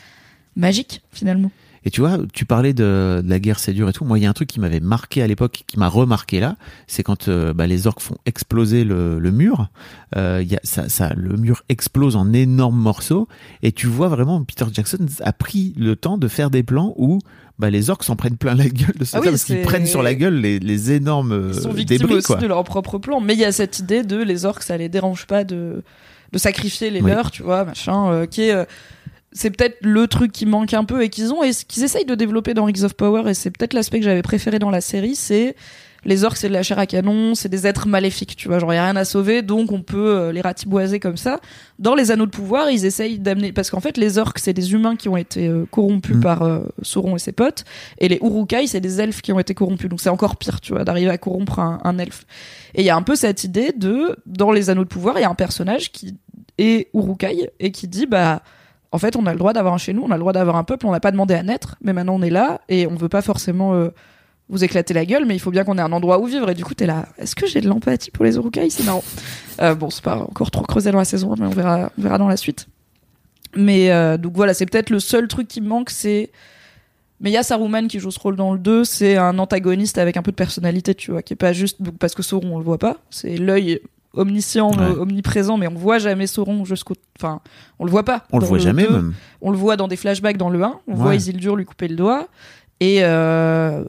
magiques finalement Et tu vois, tu parlais de, de la guerre, c'est dur et tout. Moi, il y a un truc qui m'avait marqué à l'époque, qui m'a remarqué là, c'est quand euh, bah, les orques font exploser le, le mur. Euh, il y a, ça, ça, le mur explose en énormes morceaux, et tu vois vraiment Peter Jackson a pris le temps de faire des plans où bah, les orques s'en prennent plein la gueule de ça Ah oui, parce qu'ils prennent sur la gueule les, les énormes euh, Ils sont victimes débris. aussi Quoi. de leur propre plan. Mais il y a cette idée de les orques, ça les dérange pas de, de sacrifier les Oui. leurs, tu vois, machin, euh, qui est. euh, c'est peut-être le truc qui manque un peu et qu'ils ont et ce qu'ils essayent de développer dans Rings of Power et c'est peut-être l'aspect que j'avais préféré dans la série, c'est les orques c'est de la chair à canon, c'est des êtres maléfiques, tu vois, genre y a rien à sauver donc on peut euh, les ratiboiser comme ça. Dans les anneaux de pouvoir, ils essayent d'amener parce qu'en fait les orques c'est des humains qui ont été euh, corrompus Mm. par euh, Sauron et ses potes et les Urukai c'est des elfes qui ont été corrompus donc c'est encore pire, tu vois, d'arriver à corrompre un, un elfe. Et il y a un peu cette idée de dans les anneaux de pouvoir, il y a un personnage qui est Urukai et qui dit bah en fait, on a le droit d'avoir un chez nous, on a le droit d'avoir un peuple, on n'a pas demandé à naître, mais maintenant on est là et on veut pas forcément euh, vous éclater la gueule, mais il faut bien qu'on ait un endroit où vivre. Et du coup, t'es là. Est-ce que j'ai de l'empathie pour les Urukai C'est marrant. Euh, bon, c'est pas encore trop creusé dans la saison, mais on verra, verra dans la suite. Mais euh, donc voilà, c'est peut-être le seul truc qui me manque, c'est. Mais il y a Saruman qui joue ce rôle dans le 2, c'est un antagoniste avec un peu de personnalité, tu vois, qui est pas juste parce que Sauron on le voit pas, c'est l'œil omniscient, Ouais. euh, omniprésent, mais on voit jamais Sauron jusqu'au, enfin, on le voit pas. On le voit jamais 2, même. on le voit dans des flashbacks dans le 1, on Ouais. voit Isildur lui couper le doigt et euh,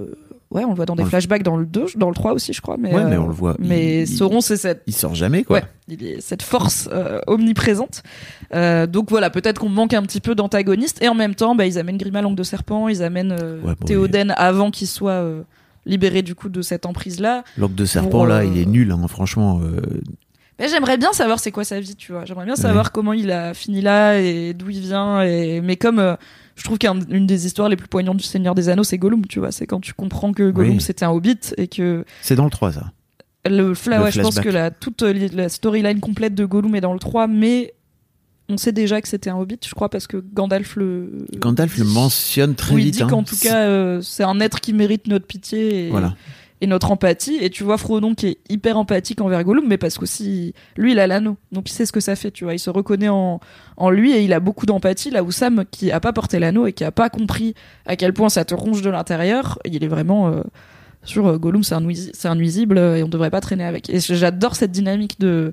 ouais, on le voit dans des On flashbacks dans le 2, dans le 3 aussi je crois mais Ouais, mais euh, on le voit. mais il, Sauron c'est cette il sort jamais quoi. Ouais, il est cette force euh, omniprésente. Euh, donc voilà, peut-être qu'on manque un petit peu d'antagonistes. Et en même temps, bah, ils amènent Grima langue de serpent, ils amènent Ouais, bon, Théoden avant qu'il soit libéré du coup de cette emprise-là. L'orque de serpent Pour, là, euh, il est nul, hein, franchement. euh, Mais j'aimerais bien savoir c'est quoi sa vie, tu vois. J'aimerais bien savoir comment il a fini là et d'où il vient. Et mais comme euh, je trouve qu'une des histoires les plus poignantes du Seigneur des Anneaux, c'est Gollum, tu vois. C'est quand tu comprends que Gollum Oui. c'était un hobbit et que C'est dans le 3 ça. Le, fla- Le ouais, je pense flashback. que la, toute la storyline complète de Gollum est dans le 3, mais on sait déjà que c'était un hobbit, je crois, parce que Gandalf le. Gandalf le mentionne très Où il vite. dit hein. qu'en tout cas, euh, c'est un être qui mérite notre pitié et, Voilà. et notre empathie. Et tu vois Frodon qui est hyper empathique envers Gollum, mais parce qu'aussi, lui, il a l'anneau. Donc il sait ce que ça fait, tu vois. Il se reconnaît en, en lui et il a beaucoup d'empathie. Là où Sam, qui a pas porté l'anneau et qui a pas compris à quel point ça te ronge de l'intérieur, il est vraiment. euh, sur euh, Gollum, c'est un, nuisi- c'est un nuisible et on devrait pas traîner avec. Et j'adore cette dynamique de.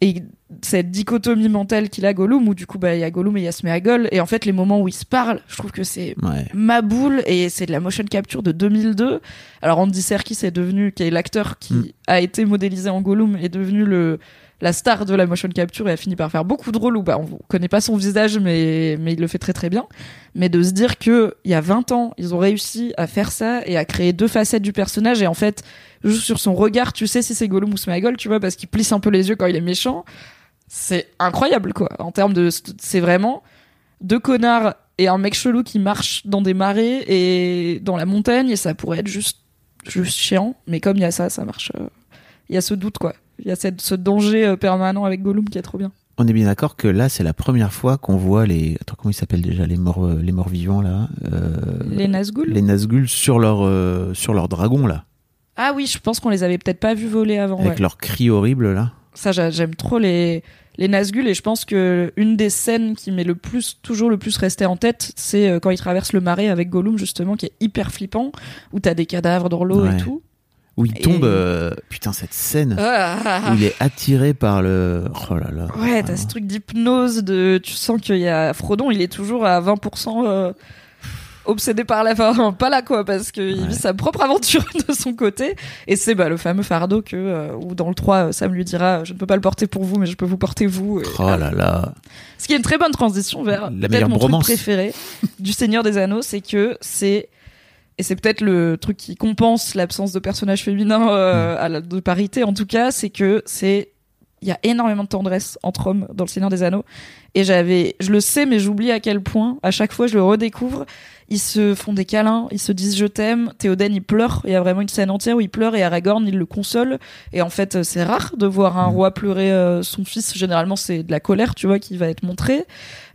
Et cette dichotomie mentale qu'il a Gollum, où du coup, bah, il y a Gollum et il y a Sméagol. Et en fait, les moments où ils se parlent, je trouve que c'est Ouais. ma boule et c'est de la motion capture de 2002. Alors Andy Serkis est devenu, qui est l'acteur qui Mm. a été modélisé en Gollum, est devenu le la star de la motion capture et a fini par faire beaucoup de rôles où bah, on connaît pas son visage mais mais il le fait très très bien. Mais de se dire que il y a 20 ans, ils ont réussi à faire ça et à créer deux facettes du personnage et en fait juste sur son regard, tu sais si c'est Gollum ou Sméagol, tu vois parce qu'il plisse un peu les yeux quand il est méchant. C'est incroyable quoi. En termes de c'est vraiment deux connards et un mec chelou qui marche dans des marais et dans la montagne et ça pourrait être juste juste chiant mais comme il y a ça ça marche euh, il y a ce doute quoi il y a cette, ce danger euh, permanent avec Gollum qui est trop bien On est bien d'accord que là, c'est la première fois qu'on voit les. Attends, comment ils s'appellent déjà? Les morts, euh, les morts vivants là euh, les Nazgûl? Les Nazgûl sur leur euh, sur leur dragon là, ah oui je pense qu'on les avait peut-être pas vus voler avant avec ouais. leurs cris horribles là. ça j'a- j'aime trop les les Nazgûl et je pense que une des scènes qui m'est le plus toujours le plus resté en tête c'est euh, quand ils traversent le marais avec Gollum justement qui est hyper flippant où t'as des cadavres dans l'eau Ouais. et tout Où il Et- tombe. euh, Putain, cette scène Ah. où il est attiré par le. Oh là là. Ouais, t'as ce truc d'hypnose de, tu sens qu'il y a Frodon, il est toujours à 20%, euh, obsédé par la fin, pas là quoi, parce qu'il vit sa propre aventure de son côté. Et c'est bah, le fameux fardeau que, euh, où dans le 3, Sam lui dira Je ne peux pas le porter pour vous, mais je peux vous porter vous. Et, Oh là là. ce qui est une très bonne transition vers La meilleure mon bromance. truc préféré du Seigneur des Anneaux, c'est que c'est et c'est peut-être le truc qui compense l'absence de personnages féminins euh, à la, de parité en tout cas, c'est que c'est il y a énormément de tendresse entre hommes dans le Seigneur des Anneaux et j'avais je le sais mais j'oublie à quel point à chaque fois je le redécouvre ils se font des câlins, ils se disent je t'aime. Théoden il pleure, il y a vraiment une scène entière où il pleure et Aragorn il le console. Et en fait euh, c'est rare de voir un roi pleurer euh, son fils. Généralement c'est de la colère, tu vois, qui va être montrée.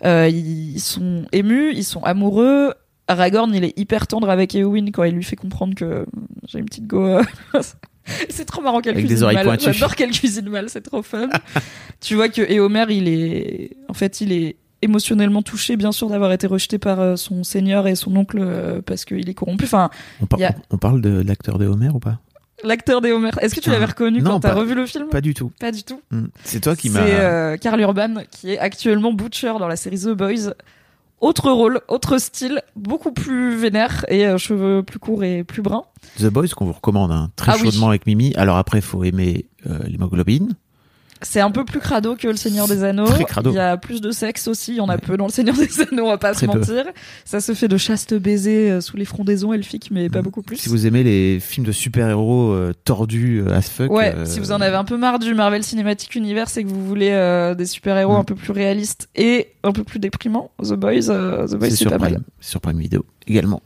Euh, ils sont émus, ils sont amoureux. Aragorn il est hyper tendre avec Éowyn quand il lui fait comprendre que j'ai une petite go. c'est trop marrant qu'elle cuisine mal. J'adore qu'elle cuisine mal, c'est trop fun. tu vois que Éomer il est, en fait il est émotionnellement touché bien sûr d'avoir été rejeté par euh, son seigneur et son oncle euh, parce qu'il est corrompu. Enfin, On, par- a- on parle de l'acteur de Homer ou pas? L'acteur d'Éomer. Est-ce que tu l'avais Ah. reconnu Non, quand t'as revu le film? Pas du tout. Pas du tout. Hmm. C'est toi qui C'est m'as. euh, Karl Urban qui est actuellement Butcher dans la série The Boys. Autre rôle, autre style, beaucoup plus vénère et euh, cheveux plus courts et plus bruns. The Boys qu'on vous recommande hein, très Ah oui. chaudement avec Mimi. Alors après, faut aimer euh, l'hémoglobine. C'est un peu plus crado que le Seigneur des Anneaux. Très crado. Il y a plus de sexe aussi. Il y en a peu dans le Seigneur des Anneaux, on va pas Très se peu. mentir. Ça se fait de chastes baisers euh, sous les frondaisons elfiques, mais pas beaucoup plus. Si vous aimez les films de super-héros euh, tordus euh, as fuck. Ouais, euh, si vous en avez un peu marre du Marvel Cinematic Universe et que vous voulez des super-héros Mm. un peu plus réalistes et un peu plus déprimants, The Boys, The Boys c'est pas mal. Sur Prime Video également.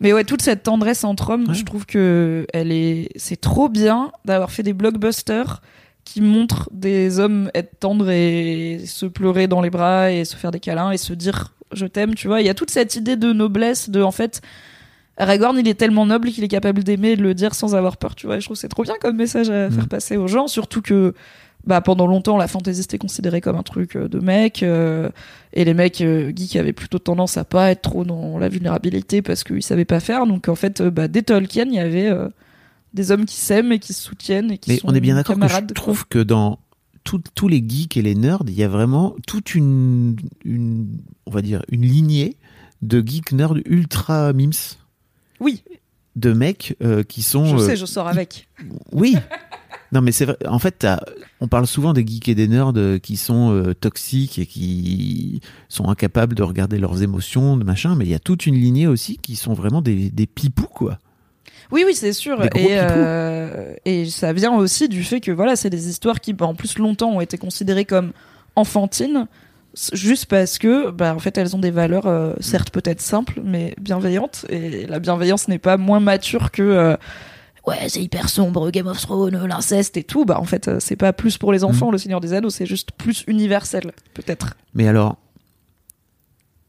Mais ouais, toute cette tendresse entre hommes, Ouais. je trouve que elle est, c'est trop bien d'avoir fait des blockbusters qui montrent des hommes être tendres et se pleurer dans les bras et se faire des câlins et se dire je t'aime, tu vois. Il y a toute cette idée de noblesse, de en fait, Aragorn il est tellement noble qu'il est capable d'aimer et de le dire sans avoir peur, tu vois. Et je trouve que c'est trop bien comme message à faire Mm. passer aux gens, surtout que bah, pendant longtemps, la fantasy c'était considéré comme un truc euh, de mec, euh, et les mecs euh, geeks avaient plutôt tendance à pas être trop dans la vulnérabilité parce qu'ils savaient pas faire. Donc en fait, euh, bah, dès Tolkien, il y avait euh, des hommes qui s'aiment et qui se soutiennent et qui Mais sont on est bien d'accord que je quoi. trouve que dans tous les geeks et les nerds, il y a vraiment toute une, une on va dire, une lignée de geeks nerds ultra mimes, Oui, de mecs euh, qui sont. je euh, sais, je sors avec. Oui. Non, mais c'est vrai. En fait, on parle souvent des geeks et des nerds euh, qui sont euh, toxiques et qui sont incapables de regarder leurs émotions, de machin. Mais il y a toute une lignée aussi qui sont vraiment des, des pipous, quoi. Oui, oui, c'est sûr. Et, euh, et ça vient aussi du fait que voilà, c'est des histoires qui, bah, en plus, longtemps ont été considérées comme enfantines, juste parce que, bah, en fait, elles ont des valeurs, euh, certes peut-être simples, mais bienveillantes. Et la bienveillance n'est pas moins mature que. euh, Ouais, c'est hyper sombre, Game of Thrones, l'inceste et tout. Bah, en fait, c'est pas plus pour les enfants, Le Seigneur des Anneaux, c'est juste plus universel, peut-être. Mais alors,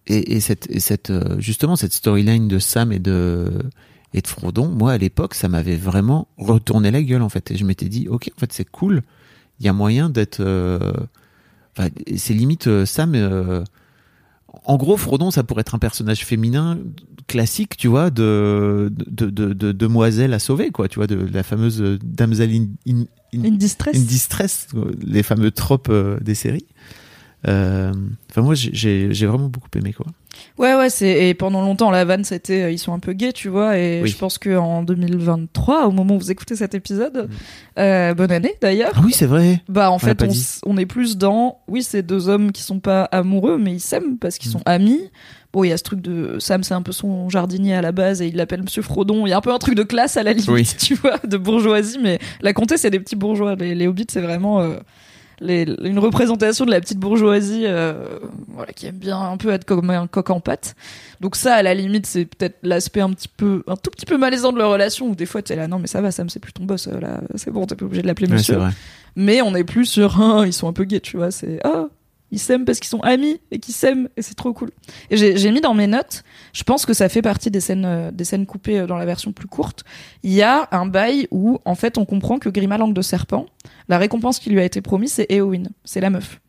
et, et cette, et cette, justement, cette storyline de Sam et de, et de Frodon, moi, à l'époque, ça m'avait vraiment retourné la gueule, en fait. Et je m'étais dit, ok, en fait, c'est cool. Il y a moyen d'être, euh, enfin, c'est limite euh, Sam, euh, en gros, Frodon, ça pourrait être un personnage féminin classique, tu vois, de, de, de, de- demoiselle à sauver, quoi, tu vois, de, la fameuse euh, damsel in, in, in- distress. les fameux tropes des séries. Euh, Enfin, moi, j'ai- vraiment beaucoup aimé, quoi. Ouais, ouais, c'est et pendant longtemps la vanne c'était euh, ils sont un peu gays, tu vois, et Oui. je pense que en 2023, au moment où vous écoutez cet épisode, euh, bonne année d'ailleurs. Ah oui, c'est vrai. Bah en fait on, est plus dans oui c'est deux hommes qui sont pas amoureux mais ils s'aiment parce Mm. qu'ils sont amis. Bon il y a ce truc de Sam c'est un peu son jardinier à la base et il l'appelle Monsieur Frodon. Il y a un peu un truc de classe à la limite Oui. tu vois de bourgeoisie mais la comté c'est des petits bourgeois. Les, les hobbits c'est vraiment euh, les- une représentation de la petite bourgeoisie euh, voilà qui aime bien un peu être comme un coq en pâte. Donc ça à la limite c'est peut-être l'aspect un petit peu un tout petit peu malaisant de leur relation où des fois t'es là non mais ça va Sam c'est plus ton boss euh, là c'est bon t'es pas obligé de l'appeler Ouais, Monsieur mais on est plus sur ah, ils sont un peu gays tu vois c'est ah ils s'aiment parce qu'ils sont amis et qu'ils s'aiment et c'est trop cool. Et j'ai mis dans mes notes je pense que ça fait partie des scènes euh, des scènes coupées euh, dans la version plus courte. Il y a un bail où en fait on comprend que Grima langue de serpent la récompense qui lui a été promise c'est Éowyn c'est la meuf.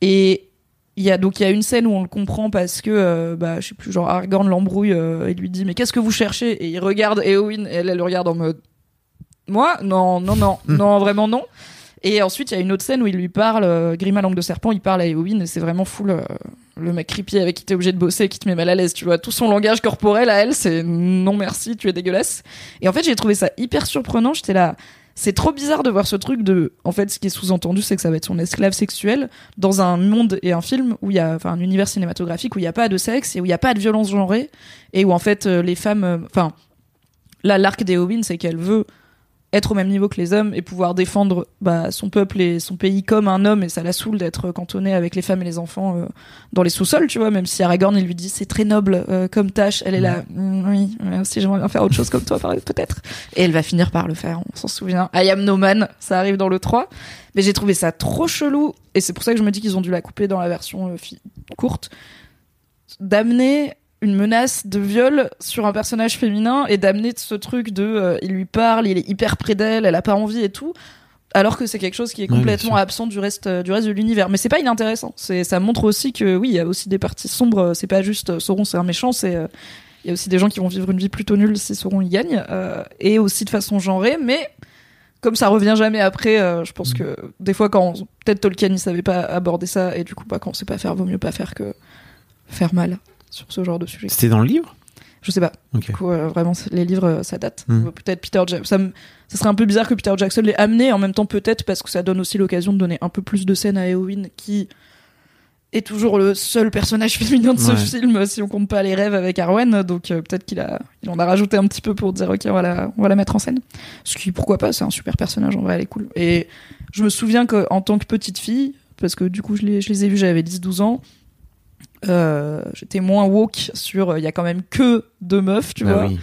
Et il y a donc il y a une scène où on le comprend parce que euh, bah je sais plus genre Aragorn l'embrouille euh, et lui dit mais qu'est-ce que vous cherchez? Et il regarde Éowyn et elle elle le regarde en mode moi? Non non non non vraiment non Et ensuite, il y a une autre scène où il lui parle, euh, Grima langue de serpent, il parle à Eowyn et c'est vraiment full euh, le mec creepy avec qui t'es obligé de bosser, qui te met mal à l'aise, tu vois. Tout son langage corporel à elle, c'est non merci, tu es dégueulasse. Et en fait, j'ai trouvé ça hyper surprenant. J'étais là, c'est trop bizarre de voir ce truc de, en fait, ce qui est sous-entendu, c'est que ça va être son esclave sexuel dans un monde et un film où il y a, enfin, un univers cinématographique où il n'y a pas de sexe et où il n'y a pas de violence genrée et où en fait euh, les femmes, enfin, là l'arc d'Eowyn, c'est qu'elle veut être au même niveau que les hommes et pouvoir défendre bah, son peuple et son pays comme un homme. Et ça la saoule d'être cantonné avec les femmes et les enfants euh, dans les sous-sols tu vois même si Aragorn il lui dit c'est très noble euh, comme tâche. Elle est là Mm, oui euh, si j'aimerais bien faire autre chose comme toi peut-être. Et elle va finir par le faire on s'en souvient. I am no man ça arrive dans le 3 mais j'ai trouvé ça trop chelou. Et c'est pour ça que je me dis qu'ils ont dû la couper dans la version euh, courte. D'amener une menace de viol sur un personnage féminin et d'amener ce truc de euh, il lui parle, il est hyper près d'elle, elle a pas envie et tout alors que c'est quelque chose qui est complètement absent du reste euh, du reste de l'univers. Mais c'est pas inintéressant. C'est ça montre aussi que oui il y a aussi des parties sombres c'est pas juste euh, Sauron c'est un méchant c'est euh, il y a aussi des gens qui vont vivre une vie plutôt nulle si Sauron y gagne euh, et aussi de façon genrée mais comme ça revient jamais après, euh, je pense que des fois quand peut-être Tolkien il savait pas aborder ça et du coup bah, quand on sait pas faire, vaut mieux pas faire que faire mal sur ce genre de sujet. C'était dans le livre? Je sais pas. Du coup, euh, vraiment, les livres, euh, ça date. Mm. Euh, Peut-être Peter Jackson. Ça, serait un peu bizarre que Peter Jackson l'ait amené. En même temps, peut-être parce que ça donne aussi l'occasion de donner un peu plus de scènes à Eowyn, qui est toujours le seul personnage féminin de ce film, si on compte pas les rêves avec Arwen. Donc euh, peut-être qu'il a, il en a rajouté un petit peu pour dire ok, on va la, on va la mettre en scène. Ce qui, pourquoi pas, c'est un super personnage. En vrai, elle est cool. Et je me souviens qu'en tant que petite fille, parce que du coup, je les, je les ai vus, j'avais 10-12 ans. Euh, j'étais moins woke sur euh, il y a quand même que deux meufs tu Ah vois oui.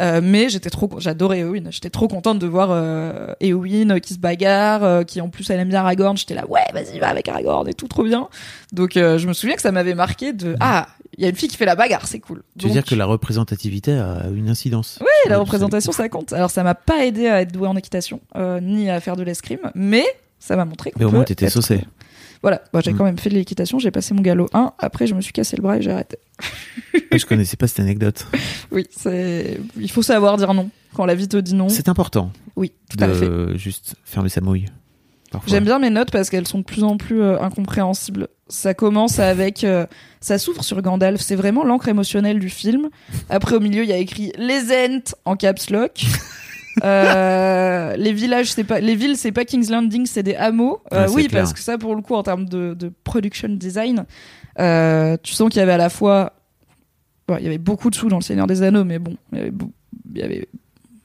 euh, mais j'étais trop, j'adorais Eowyn. J'étais trop contente de voir euh, Eowyn qui se bagarre, euh, qui en plus elle aime bien Aragorn. J'étais là, ouais, vas-y, va avec Aragorn et tout, trop bien. Donc je me souviens que ça m'avait marqué de, ah, il y a une fille qui fait la bagarre, c'est cool. Tu veux Donc, dire que la représentativité a une incidence oui, la représentation ça compte. Alors ça m'a pas aidé à être douée en équitation, ni à faire de l'escrime, mais ça m'a montré Mais au moins, t'étais être- saucé. Voilà, Bon, j'ai Mm. quand même fait de l'équitation, j'ai passé mon galop 1, après je me suis cassé le bras et j'ai arrêté. Je connaissais pas cette anecdote. Oui, c'est, il faut savoir dire non quand la vie te dit non. C'est important Oui, tout à fait. juste fermer sa mouille. J'aime bien mes notes parce qu'elles sont de plus en plus euh, incompréhensibles. Ça commence avec euh, ça s'ouvre sur Gandalf, c'est vraiment l'encre émotionnelle du film. Après au milieu, il y a écrit les Ents en caps lock. Euh, les villages, c'est pas les villes, c'est pas King's Landing, c'est des hameaux. Euh, oui, clair. parce que ça, pour le coup, en termes de, de production design, euh, tu sens qu'il y avait à la fois, bon, il y avait beaucoup de sous dans le Seigneur des Anneaux, mais bon, il y avait, beau- il y avait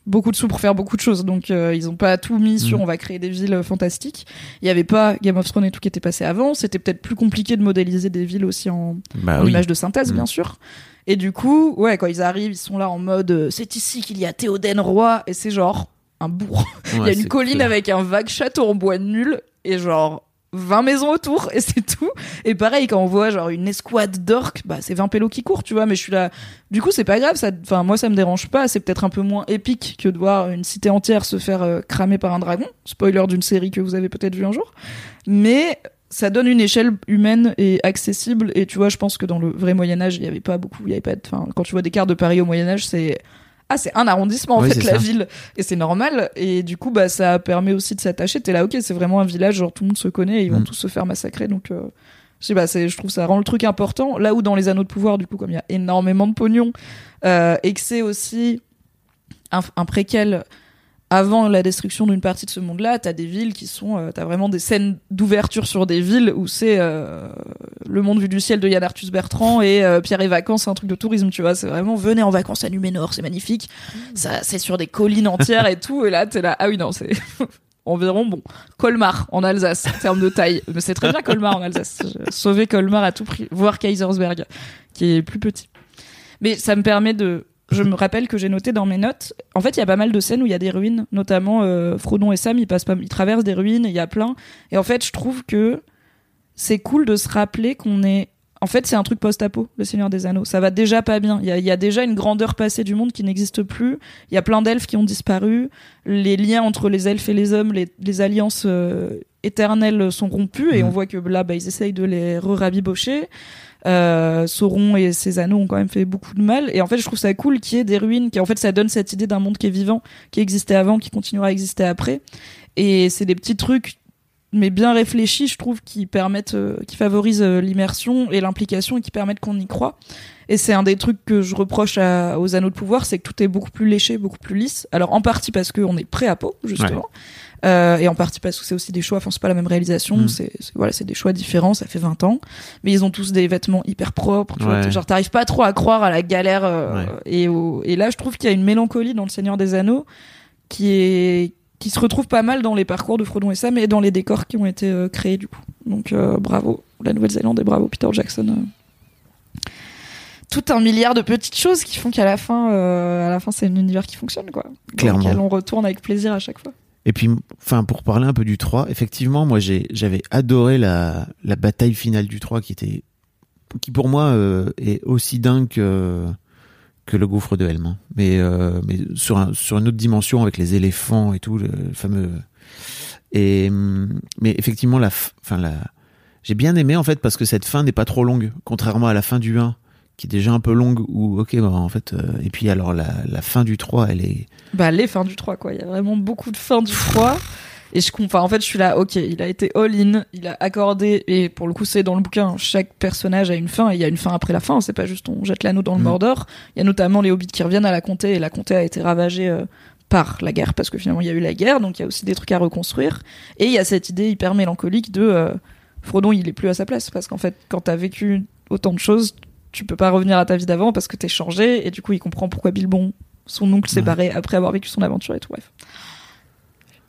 beaucoup de sous pour faire beaucoup de choses, donc ils ont pas tout mis sur Mhm. on va créer des villes fantastiques. Il y avait pas Game of Thrones et tout qui était passé avant. C'était peut-être plus compliqué de modéliser des villes aussi en, Bah en oui. image de synthèse, Mm. bien sûr. Et du coup, ouais, quand ils arrivent, ils sont là en mode euh, c'est ici qu'il y a Théoden roi, et c'est genre un bourg. Il y a une colline clair. avec un vague château en bois nul, et genre 20 maisons autour, et c'est tout. Et pareil, quand on voit genre une escouade d'orques, bah c'est 20 pélos qui courent, tu vois, mais je suis là. Du coup, c'est pas grave, ça, enfin, moi ça me dérange pas, c'est peut-être un peu moins épique que de voir une cité entière se faire euh, cramer par un dragon. Spoiler d'une série que vous avez peut-être vu un jour. Mais ça donne une échelle humaine et accessible. Et tu vois je pense que dans le vrai Moyen Âge il y avait pas beaucoup il y avait pas de- enfin quand tu vois des cartes de Paris au Moyen Âge c'est ah c'est un arrondissement en Oui, fait la ça. ville. Et c'est normal. Et du coup bah ça permet aussi de s'attacher. T'es là ok c'est vraiment un village genre tout le monde se connaît et ils vont Mm. tous se faire massacrer. Donc euh, je sais pas c'est je trouve ça rend le truc important. Là où dans les anneaux de pouvoir du coup comme il y a énormément de pognon euh, et que c'est aussi un, un préquel avant la destruction d'une partie de ce monde-là, t'as des villes qui sont, euh, t'as vraiment des scènes d'ouverture sur des villes où c'est euh, le monde vu du ciel de Yann Arthus Bertrand et euh, Pierre et Vacances, c'est un truc de tourisme, tu vois. C'est vraiment venez en vacances à Numénor, c'est magnifique. Ça, c'est sur des collines entières et tout. Et là, t'es là, ah oui non, c'est environ bon Colmar en Alsace en termes de taille, mais c'est très bien Colmar en Alsace. Sauver Colmar à tout prix, voire Kaisersberg, qui est plus petit. Mais ça me permet de je me rappelle que j'ai noté dans mes notes. En fait, il y a pas mal de scènes où il y a des ruines, notamment euh, Frodon et Sam, ils passent pas, ils traversent des ruines. Il y a plein. Et en fait, je trouve que c'est cool de se rappeler qu'on est. En fait, c'est un truc post-apo, le Seigneur des Anneaux. Ça va déjà pas bien. Il y a, il y a déjà une grandeur passée du monde qui n'existe plus. Il y a plein d'elfes qui ont disparu. Les liens entre les elfes et les hommes, les, les alliances euh, éternelles sont rompues. Et Mhm. on voit que là, bah, ils essayent de les re-rabibocher. Euh, Sauron et ses anneaux ont quand même fait beaucoup de mal. Et en fait, je trouve ça cool qu'il y ait des ruines, qui en fait, ça donne cette idée d'un monde qui est vivant, qui existait avant, qui continuera à exister après. Et c'est des petits trucs mais bien réfléchis, je trouve, qui permettent, euh, qui favorisent euh, l'immersion et l'implication et qui permettent qu'on y croit. Et c'est un des trucs que je reproche à- aux anneaux de pouvoir, c'est que tout est beaucoup plus léché, beaucoup plus lisse. Alors en partie parce qu'on est prêt à peau, justement. Euh, et en partie parce que c'est aussi des choix, enfin c'est pas la même réalisation, Mm. c'est voilà, c'est des choix différents, ça fait 20 ans, mais ils ont tous des vêtements hyper propres, tu vois, Ouais. genre t'arrives pas trop à croire à la galère euh, Ouais. et au, et là je trouve qu'il y a une mélancolie dans le Seigneur des Anneaux qui est qui se retrouve pas mal dans les parcours de Frodon et Sam et dans les décors qui ont été euh, créés du coup. Donc euh, bravo la Nouvelle-Zélande et bravo Peter Jackson. euh. Tout un milliard de petites choses qui font qu'à la fin, à la fin, c'est un univers qui fonctionne, quoi. Dans Clairement. lequel on retourne avec plaisir à chaque fois. Et puis, enfin, pour parler un peu du 3, effectivement, moi, j'avais adoré la, la bataille finale du 3 qui était, qui pour moi est aussi dingue que, que le gouffre de Helm. hein. Mais, euh, mais sur, un, sur une autre dimension avec les éléphants et tout, le, fameux. Et, mais effectivement, la, f- enfin, la, j'ai bien aimé en fait parce que cette fin n'est pas trop longue, contrairement à la fin du 1 qui est déjà un peu longue ou ok bah, en fait euh, et puis alors la, la fin du 3 elle est Bah, les fins du 3, quoi. Il y a vraiment beaucoup de fins du 3. Et je comprends. En fait, je suis là, ok, il a été all-in, il a accordé, et pour le coup, c'est dans le bouquin, chaque personnage a une fin, et il y a une fin après la fin. C'est pas juste on jette l'anneau dans le Mm. Mordor. Il y a notamment les hobbits qui reviennent à la comté, et la comté a été ravagée euh, par la guerre, parce que finalement, il y a eu la guerre, donc il y a aussi des trucs à reconstruire. Et il y a cette idée hyper mélancolique de euh, Frodon, il est plus à sa place, parce qu'en fait, quand t'as vécu autant de choses, tu peux pas revenir à ta vie d'avant parce que t'es changé, et du coup, il comprend pourquoi Bilbon, son oncle, s'est Ouais. barré après avoir vécu son aventure et tout, bref.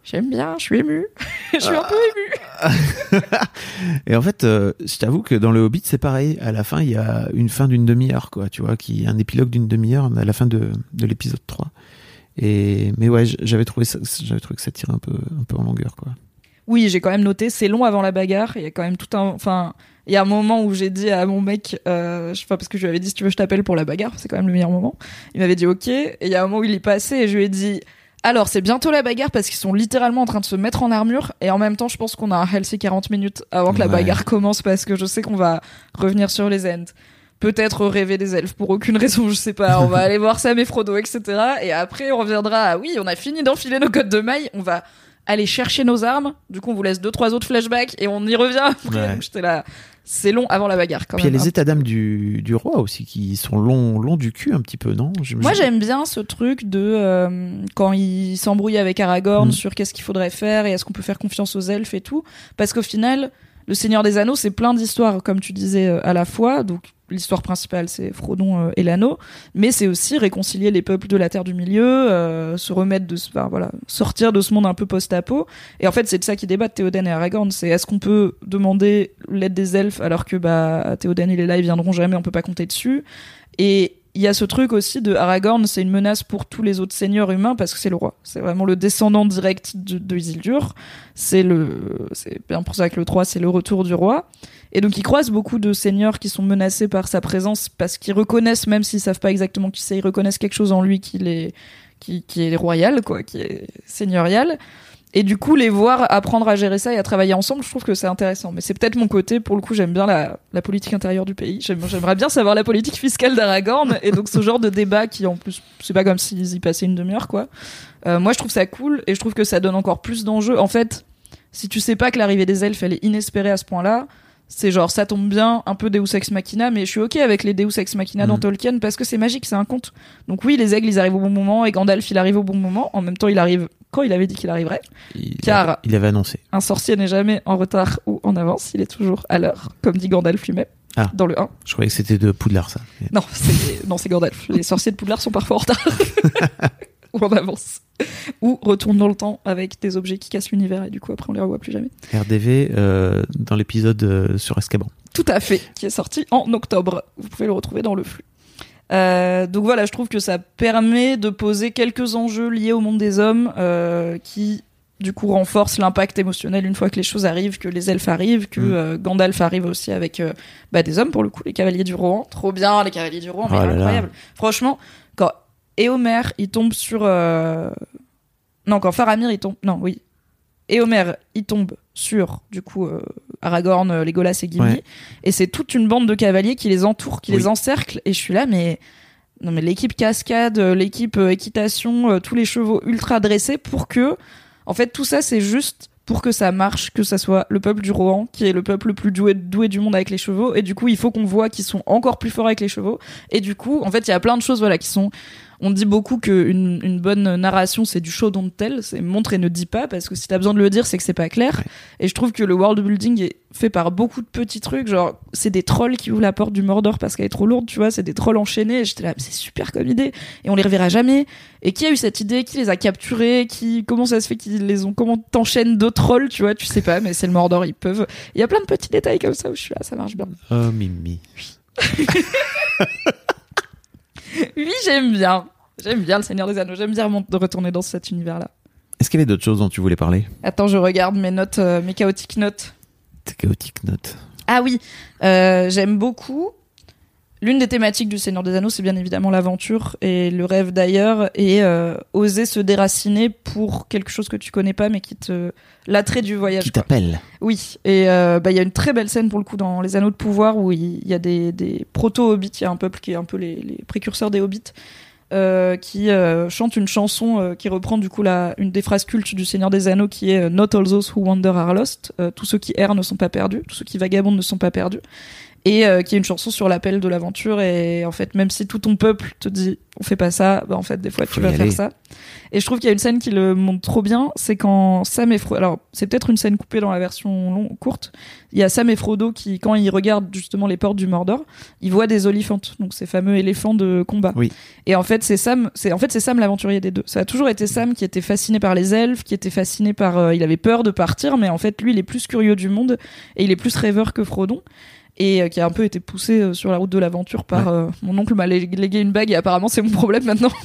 J'aime bien, je suis ému. je suis un peu ému. Et en fait, euh, je t'avoue que dans le Hobbit, c'est pareil. À la fin, il y a une fin d'une demi-heure, quoi. Tu vois, qui un épilogue d'une demi-heure à la fin de, de l'épisode 3. Et mais ouais, j'avais trouvé ça, j'avais trouvé que ça tirait un peu, un peu en longueur, quoi. Oui, j'ai quand même noté, c'est long avant la bagarre. Il y a quand même tout un. Enfin, il y a un moment où j'ai dit à mon mec, euh, je- enfin, parce que je lui avais dit si tu veux, je t'appelle pour la bagarre, c'est quand même le meilleur moment. Il m'avait dit ok. Et il y a un moment où il est passé et je lui ai dit. Alors, c'est bientôt la bagarre parce qu'ils sont littéralement en train de se mettre en armure et en même temps, je pense qu'on a un healthy 40 minutes avant que la Ouais. bagarre commence parce que je sais qu'on va revenir sur les ends. Peut-être rêver des elfes pour aucune raison, je sais pas. On va aller voir Sam et Frodo, etc. Et après, on reviendra à oui, on a fini d'enfiler nos codes de maille, on va aller chercher nos armes. Du coup, on vous laisse deux, trois autres flashbacks et on y revient après. Ouais. Donc, j'étais là. C'est long avant la bagarre quand Puis il y a même. les hein. états d'âme du, du roi aussi qui sont longs, longs du cul un petit peu, non? Je- Moi, je- j'aime bien ce truc de euh, quand il s'embrouille avec Aragorn Mm. sur qu'est-ce qu'il faudrait faire et est-ce qu'on peut faire confiance aux elfes et tout. Parce qu'au final, le Seigneur des Anneaux, c'est plein d'histoires, comme tu disais, euh, à la fois. Donc, l'histoire principale, c'est Frodon euh, et l'anneau. Mais c'est aussi réconcilier les peuples de la Terre du Milieu, euh, se remettre de ce, enfin, voilà, sortir de ce monde un peu post-apo. Et en fait, c'est de ça qui débattent Théoden et Aragorn. C'est est-ce qu'on peut demander l'aide des elfes alors que, bah, Théoden, il est là, ils viendront jamais, on peut pas compter dessus. Et il y a ce truc aussi de Aragorn, c'est une menace pour tous les autres seigneurs humains parce que c'est le roi. C'est vraiment le descendant direct de, Isildur. C'est le, c'est bien pour ça que le 3, c'est le retour du roi. Et donc ils croisent beaucoup de seigneurs qui sont menacés par sa présence parce qu'ils reconnaissent, même s'ils savent pas exactement qui c'est, ils reconnaissent quelque chose en lui qui est, qui, qui est royal, quoi, qui est seigneurial. Et du coup, les voir apprendre à gérer ça et à travailler ensemble, je trouve que c'est intéressant. Mais c'est peut-être mon côté, pour le coup, j'aime bien la, la politique intérieure du pays. J'aime- J'aimerais bien savoir la politique fiscale d'Aragorn. et donc, ce genre de débat qui, en plus, c'est pas comme s'ils y passaient une demi-heure, quoi. Euh, moi, je trouve ça cool et je trouve que ça donne encore plus d'enjeux. En fait, si tu sais pas que l'arrivée des elfes, elle est inespérée à ce point-là, c'est genre, ça tombe bien, un peu Deus Ex Machina, mais je suis ok avec les Deus Ex Machina dans Mhm. Tolkien parce que c'est magique, c'est un conte. Donc oui, les aigles, ils arrivent au bon moment et Gandalf, il arrive au bon moment. En même temps, il arrive quand il avait dit qu'il arriverait. il, car- il avait annoncé. Un sorcier n'est jamais en retard ou en avance, il est toujours à l'heure, comme dit Gandalf lui-même Ah. dans le 1. Je croyais que c'était de Poudlard ça. Non, c'est non, c'est Gandalf. Les sorciers de Poudlard sont parfois en retard ou en avance ou retournent dans le temps avec des objets qui cassent l'univers et du coup après on les revoit plus jamais. RDV euh, dans l'épisode euh, sur Escaban. Tout à fait, qui est sorti en octobre. Vous pouvez le retrouver dans le flux. Euh, donc voilà, je trouve que ça permet de poser quelques enjeux liés au monde des hommes qui du coup renforcent l'impact émotionnel une fois que les choses arrivent, que les elfes arrivent, que Mm. euh, Gandalf arrive aussi avec euh, bah, des hommes pour le coup, les cavaliers du Rohan. Trop bien, les cavaliers du Rohan, mais Oh là incroyable. Franchement, quand Éomer il tombe sur euh, non quand Faramir il tombe non oui. Éomer il tombe sur du coup euh, Aragorn, euh, Legolas et Gimli. Ouais. et c'est toute une bande de cavaliers qui les entoure, qui Oui. les encercle et je suis là mais non mais l'équipe cascade, l'équipe équitation, tous les chevaux ultra dressés pour que en fait tout ça c'est juste pour que ça marche, que ça soit le peuple du Rohan, qui est le peuple le plus doué, doué du monde avec les chevaux, et du coup, il faut qu'on voit qu'ils sont encore plus forts avec les chevaux, et du coup, en fait, il y a plein de choses, voilà, qui sont on dit beaucoup qu'une une bonne narration, c'est du show don't tell, c'est montre et ne dit pas, parce que si t'as besoin de le dire, c'est que c'est pas clair. Et je trouve que le world building est fait par beaucoup de petits trucs, genre, c'est des trolls qui ouvrent la porte du Mordor parce qu'elle est trop lourde, tu vois, c'est des trolls enchaînés, et j'étais là, c'est super comme idée, et on les reverra jamais. Et qui a eu cette idée, qui les a capturés, qui, comment ça se fait qu'ils les ont, comment t'enchaînes deux trolls, tu vois, tu sais pas, mais c'est le Mordor, ils peuvent. Il y a plein de petits détails comme ça où je suis là, ça marche bien. Oh, Mimi. Oui, j'aime bien. J'aime bien le Seigneur des Anneaux. J'aime bien de retourner dans cet univers-là. Est-ce qu'il y avait d'autres choses dont tu voulais parler? Attends, je regarde mes notes, euh, mes chaotiques notes. Tes chaotiques notes. Ah oui, euh, j'aime beaucoup. L'une des thématiques du Seigneur des Anneaux, c'est bien évidemment l'aventure et le rêve d'ailleurs, et euh, oser se déraciner pour quelque chose que tu connais pas, mais qui te l'attrait du voyage. Qui t'appelle Oui, et euh, bah, il y a une très belle scène pour le coup dans Les Anneaux de Pouvoir où il y a des, des proto-hobbits, il y a un peuple qui est un peu les, les précurseurs des hobbits, euh, qui chante une chanson qui reprend du coup la, une des phrases cultes du Seigneur des Anneaux qui est Not all those who wander are lost, tous ceux qui errent ne sont pas perdus, tous ceux qui vagabondent ne sont pas perdus. Et euh, qui est une chanson sur l'appel de l'aventure et en fait même si tout ton peuple te dit on fait pas ça, bah en fait des fois Faut tu vas aller. faire ça. Et je trouve qu'il y a une scène qui le montre trop bien, c'est quand Sam et Frodo. Alors, c'est peut-être une scène coupée dans la version long, courte. Il y a Sam et Frodo qui, quand ils regardent justement les portes du Mordor, ils voient des oliphantes, donc ces fameux éléphants de combat. Oui. Et en fait, c'est Sam, c'est en fait c'est Sam l'aventurier des deux. Ça a toujours été Sam qui était fasciné par les elfes, qui était fasciné par. euh, il avait peur de partir, mais en fait, lui, il est plus curieux du monde et il est plus rêveur que Frodon. Et euh, qui a un peu été poussé euh, sur la route de l'aventure par euh, mon oncle m'a lé- légué une bague et apparemment c'est mon problème maintenant.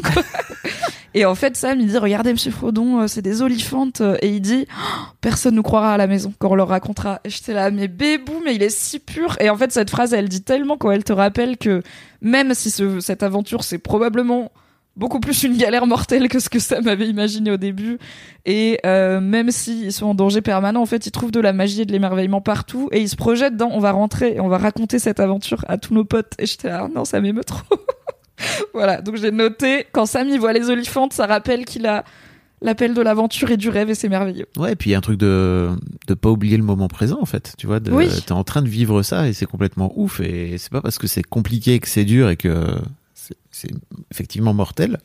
Et en fait, Sam, il dit Regardez, monsieur Frodon, c'est des oliphantes. euh, Et il dit Oh, Personne nous croira à la maison quand on leur racontera. Et j'étais là, mais bébou, mais il est si pur. Et en fait, cette phrase, elle dit tellement quand elle te rappelle que même si ce- cette aventure, c'est probablement beaucoup plus une galère mortelle que ce que Sam avait imaginé au début. Et euh, même s'ils sont en danger permanent, en fait, ils trouvent de la magie et de l'émerveillement partout. Et ils se projettent dans On va rentrer et on va raconter cette aventure à tous nos potes. Et j'étais là, non, ça m'émeut trop. voilà, donc j'ai noté, quand Sam y voit les oliphantes, ça rappelle qu'il a l'appel de l'aventure et du rêve et c'est merveilleux. Ouais, et puis il y a un truc de de pas oublier le moment présent en fait. Tu vois, de, Oui. t'es en train de vivre ça et c'est complètement ouf. Et c'est pas parce que c'est compliqué que c'est dur et que c'est- effectivement mortel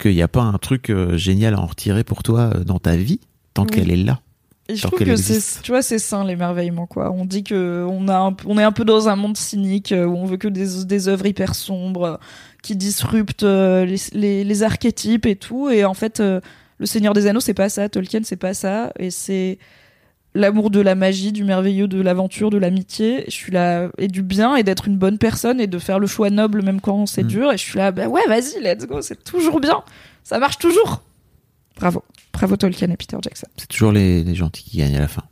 qu'il n'y a pas un truc euh, génial à en retirer pour toi euh, dans ta vie tant Oui. qu'elle est là. Et je trouve que c'est, tu vois, c'est sain l'émerveillement, quoi. On dit que on a, un p- on est un peu dans un monde cynique euh, où on veut que des, des œuvres hyper sombres qui disruptent les, les, les archétypes et tout. Et en fait, le Seigneur des Anneaux, c'est pas ça. Tolkien, c'est pas ça. Et c'est l'amour de la magie, du merveilleux, de l'aventure, de l'amitié. Je suis là et du bien et d'être une bonne personne et de faire le choix noble même quand c'est Mm. dur. Et je suis là, bah ouais, vas-y, let's go. C'est toujours bien. Ça marche toujours. Bravo, bravo Tolkien et Peter Jackson. C'est toujours les, les gentils qui gagnent à la fin.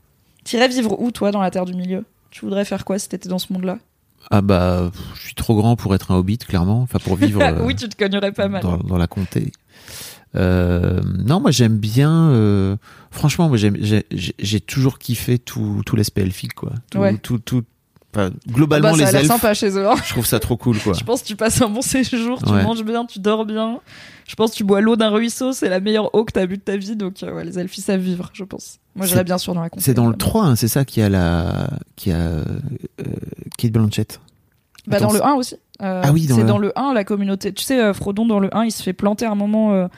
T'irais vivre où, toi, dans la Terre du Milieu? Tu voudrais faire quoi si t'étais dans ce monde-là? Ah bah, je suis trop grand pour être un hobbit, clairement. Enfin, pour vivre euh, Oui, tu te cognerais pas mal. dans, dans la comté. Euh, non, moi j'aime bien. euh, franchement, moi j'ai, toujours kiffé tout, tout l'aspect elfique, quoi. Tout, Ouais. tout, tout. enfin, globalement, Bah, ça a les l'air elfes. sympa chez eux. hein. Je trouve ça trop cool, quoi. Je pense que tu passes un bon séjour, tu Ouais. manges bien, tu dors bien. Je pense que tu bois l'eau d'un ruisseau, c'est la meilleure eau que t'as bu de ta vie. Donc, euh, ouais, les elfes, ils savent vivre, je pense. Moi, j'irais bien sûr dans la. C'est dans le vraiment. 3, hein, c'est ça qui a la, qui a euh, Kate Blanchett. Bah, Attends, dans le 1 aussi. Euh, Ah oui, dans c'est le dans 1. le 1, la communauté. Tu sais, Frodon, dans le 1, il se fait planter un moment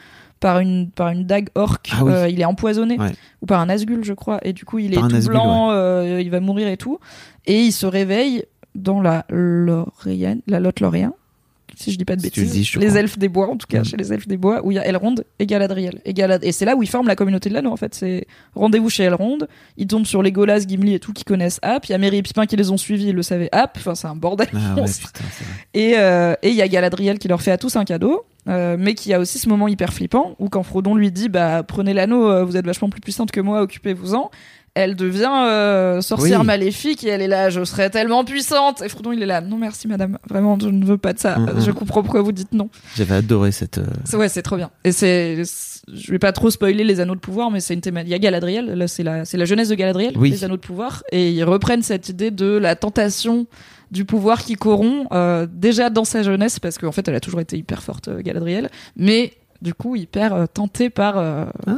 par, une, par une dague orque. Ah oui. Euh, il est empoisonné. Ouais. Ou par un Asgul, je crois. Et du coup, il est Par tout blanc, euh, il va mourir et tout. Et il se réveille dans la Lorien, la Lotte Lorien. Si je dis pas de Si tu le bêtises. dis, les crois. elfes des bois, en tout cas, Mm. chez les elfes des bois, où il y a Elrond et Galadriel. Et, Galad- et c'est là où ils forment la communauté de l'anneau, en fait. C'est rendez-vous chez Elrond. Ils tombent sur les Golas, Gimli et tout qui connaissent App. Il y a Merry et Pippin qui les ont suivis, ils le savaient App. Enfin, c'est un bordel. Ah ouais, putain, euh, et il y a Galadriel qui leur fait à tous un cadeau, euh, mais qui a aussi ce moment hyper flippant où quand Frodon lui dit bah prenez l'anneau, euh, vous êtes vachement plus puissante que moi, occupez-vous-en. Elle devient euh, sorcière Oui. maléfique et elle est là, je serais tellement puissante. Et Frodon il est là, non merci madame, vraiment je ne veux pas de ça. Mm. Je comprends pourquoi vous dites non. J'avais adoré cette. euh, C'est- Ouais, c'est trop bien. Et c'est, c'est- je vais pas trop spoiler les anneaux de pouvoir, mais c'est une thématique. Il y a Galadriel, là c'est la, c'est la jeunesse de Galadriel, Oui. les anneaux de pouvoir, et ils reprennent cette idée de la tentation du pouvoir qui corrompt euh, déjà dans sa jeunesse, parce qu'en fait elle a toujours été hyper forte, euh, Galadriel, mais Du coup, hyper euh, tenté par euh, Ah.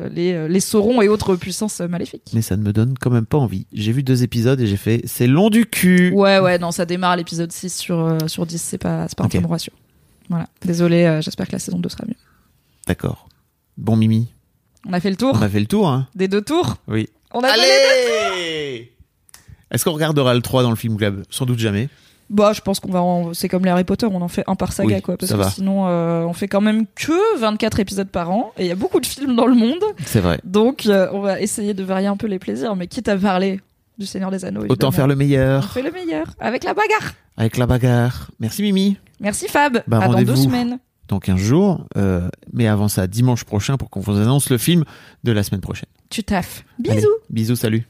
euh, les, les saurons et autres puissances maléfiques. Mais ça ne me donne quand même pas envie. J'ai vu deux épisodes et j'ai fait c'est long du cul. Ouais, ouais, non, ça démarre à l'épisode 6 sur, euh, sur 10, c'est pas, pas un peu ratio. Voilà. Désolé, euh, j'espère que la saison 2 sera mieux. D'accord. Bon Mimi, On a fait le tour on a fait le tour, hein des deux tours. Oui. On a fait les deux- Allez Est-ce qu'on regardera le 3 dans le film club? Sans doute jamais. Bah, je pense qu'on va en... c'est comme les Harry Potter, on en fait un par saga Oui, quoi parce que va. sinon euh, on fait quand même que 24 épisodes par an et il y a beaucoup de films dans le monde. C'est vrai. Donc euh, on va essayer de varier un peu les plaisirs mais quitte à parler du Seigneur des Anneaux Autant faire le on meilleur fait le meilleur avec la bagarre. avec la bagarre. Merci Mimi. Merci Fab. Bah, à dans deux semaines. Dans 15 jours. euh, mais avant ça, dimanche prochain pour qu'on vous annonce le film de la semaine prochaine. Tu taffes. Allez, Bisous. bisous, salut.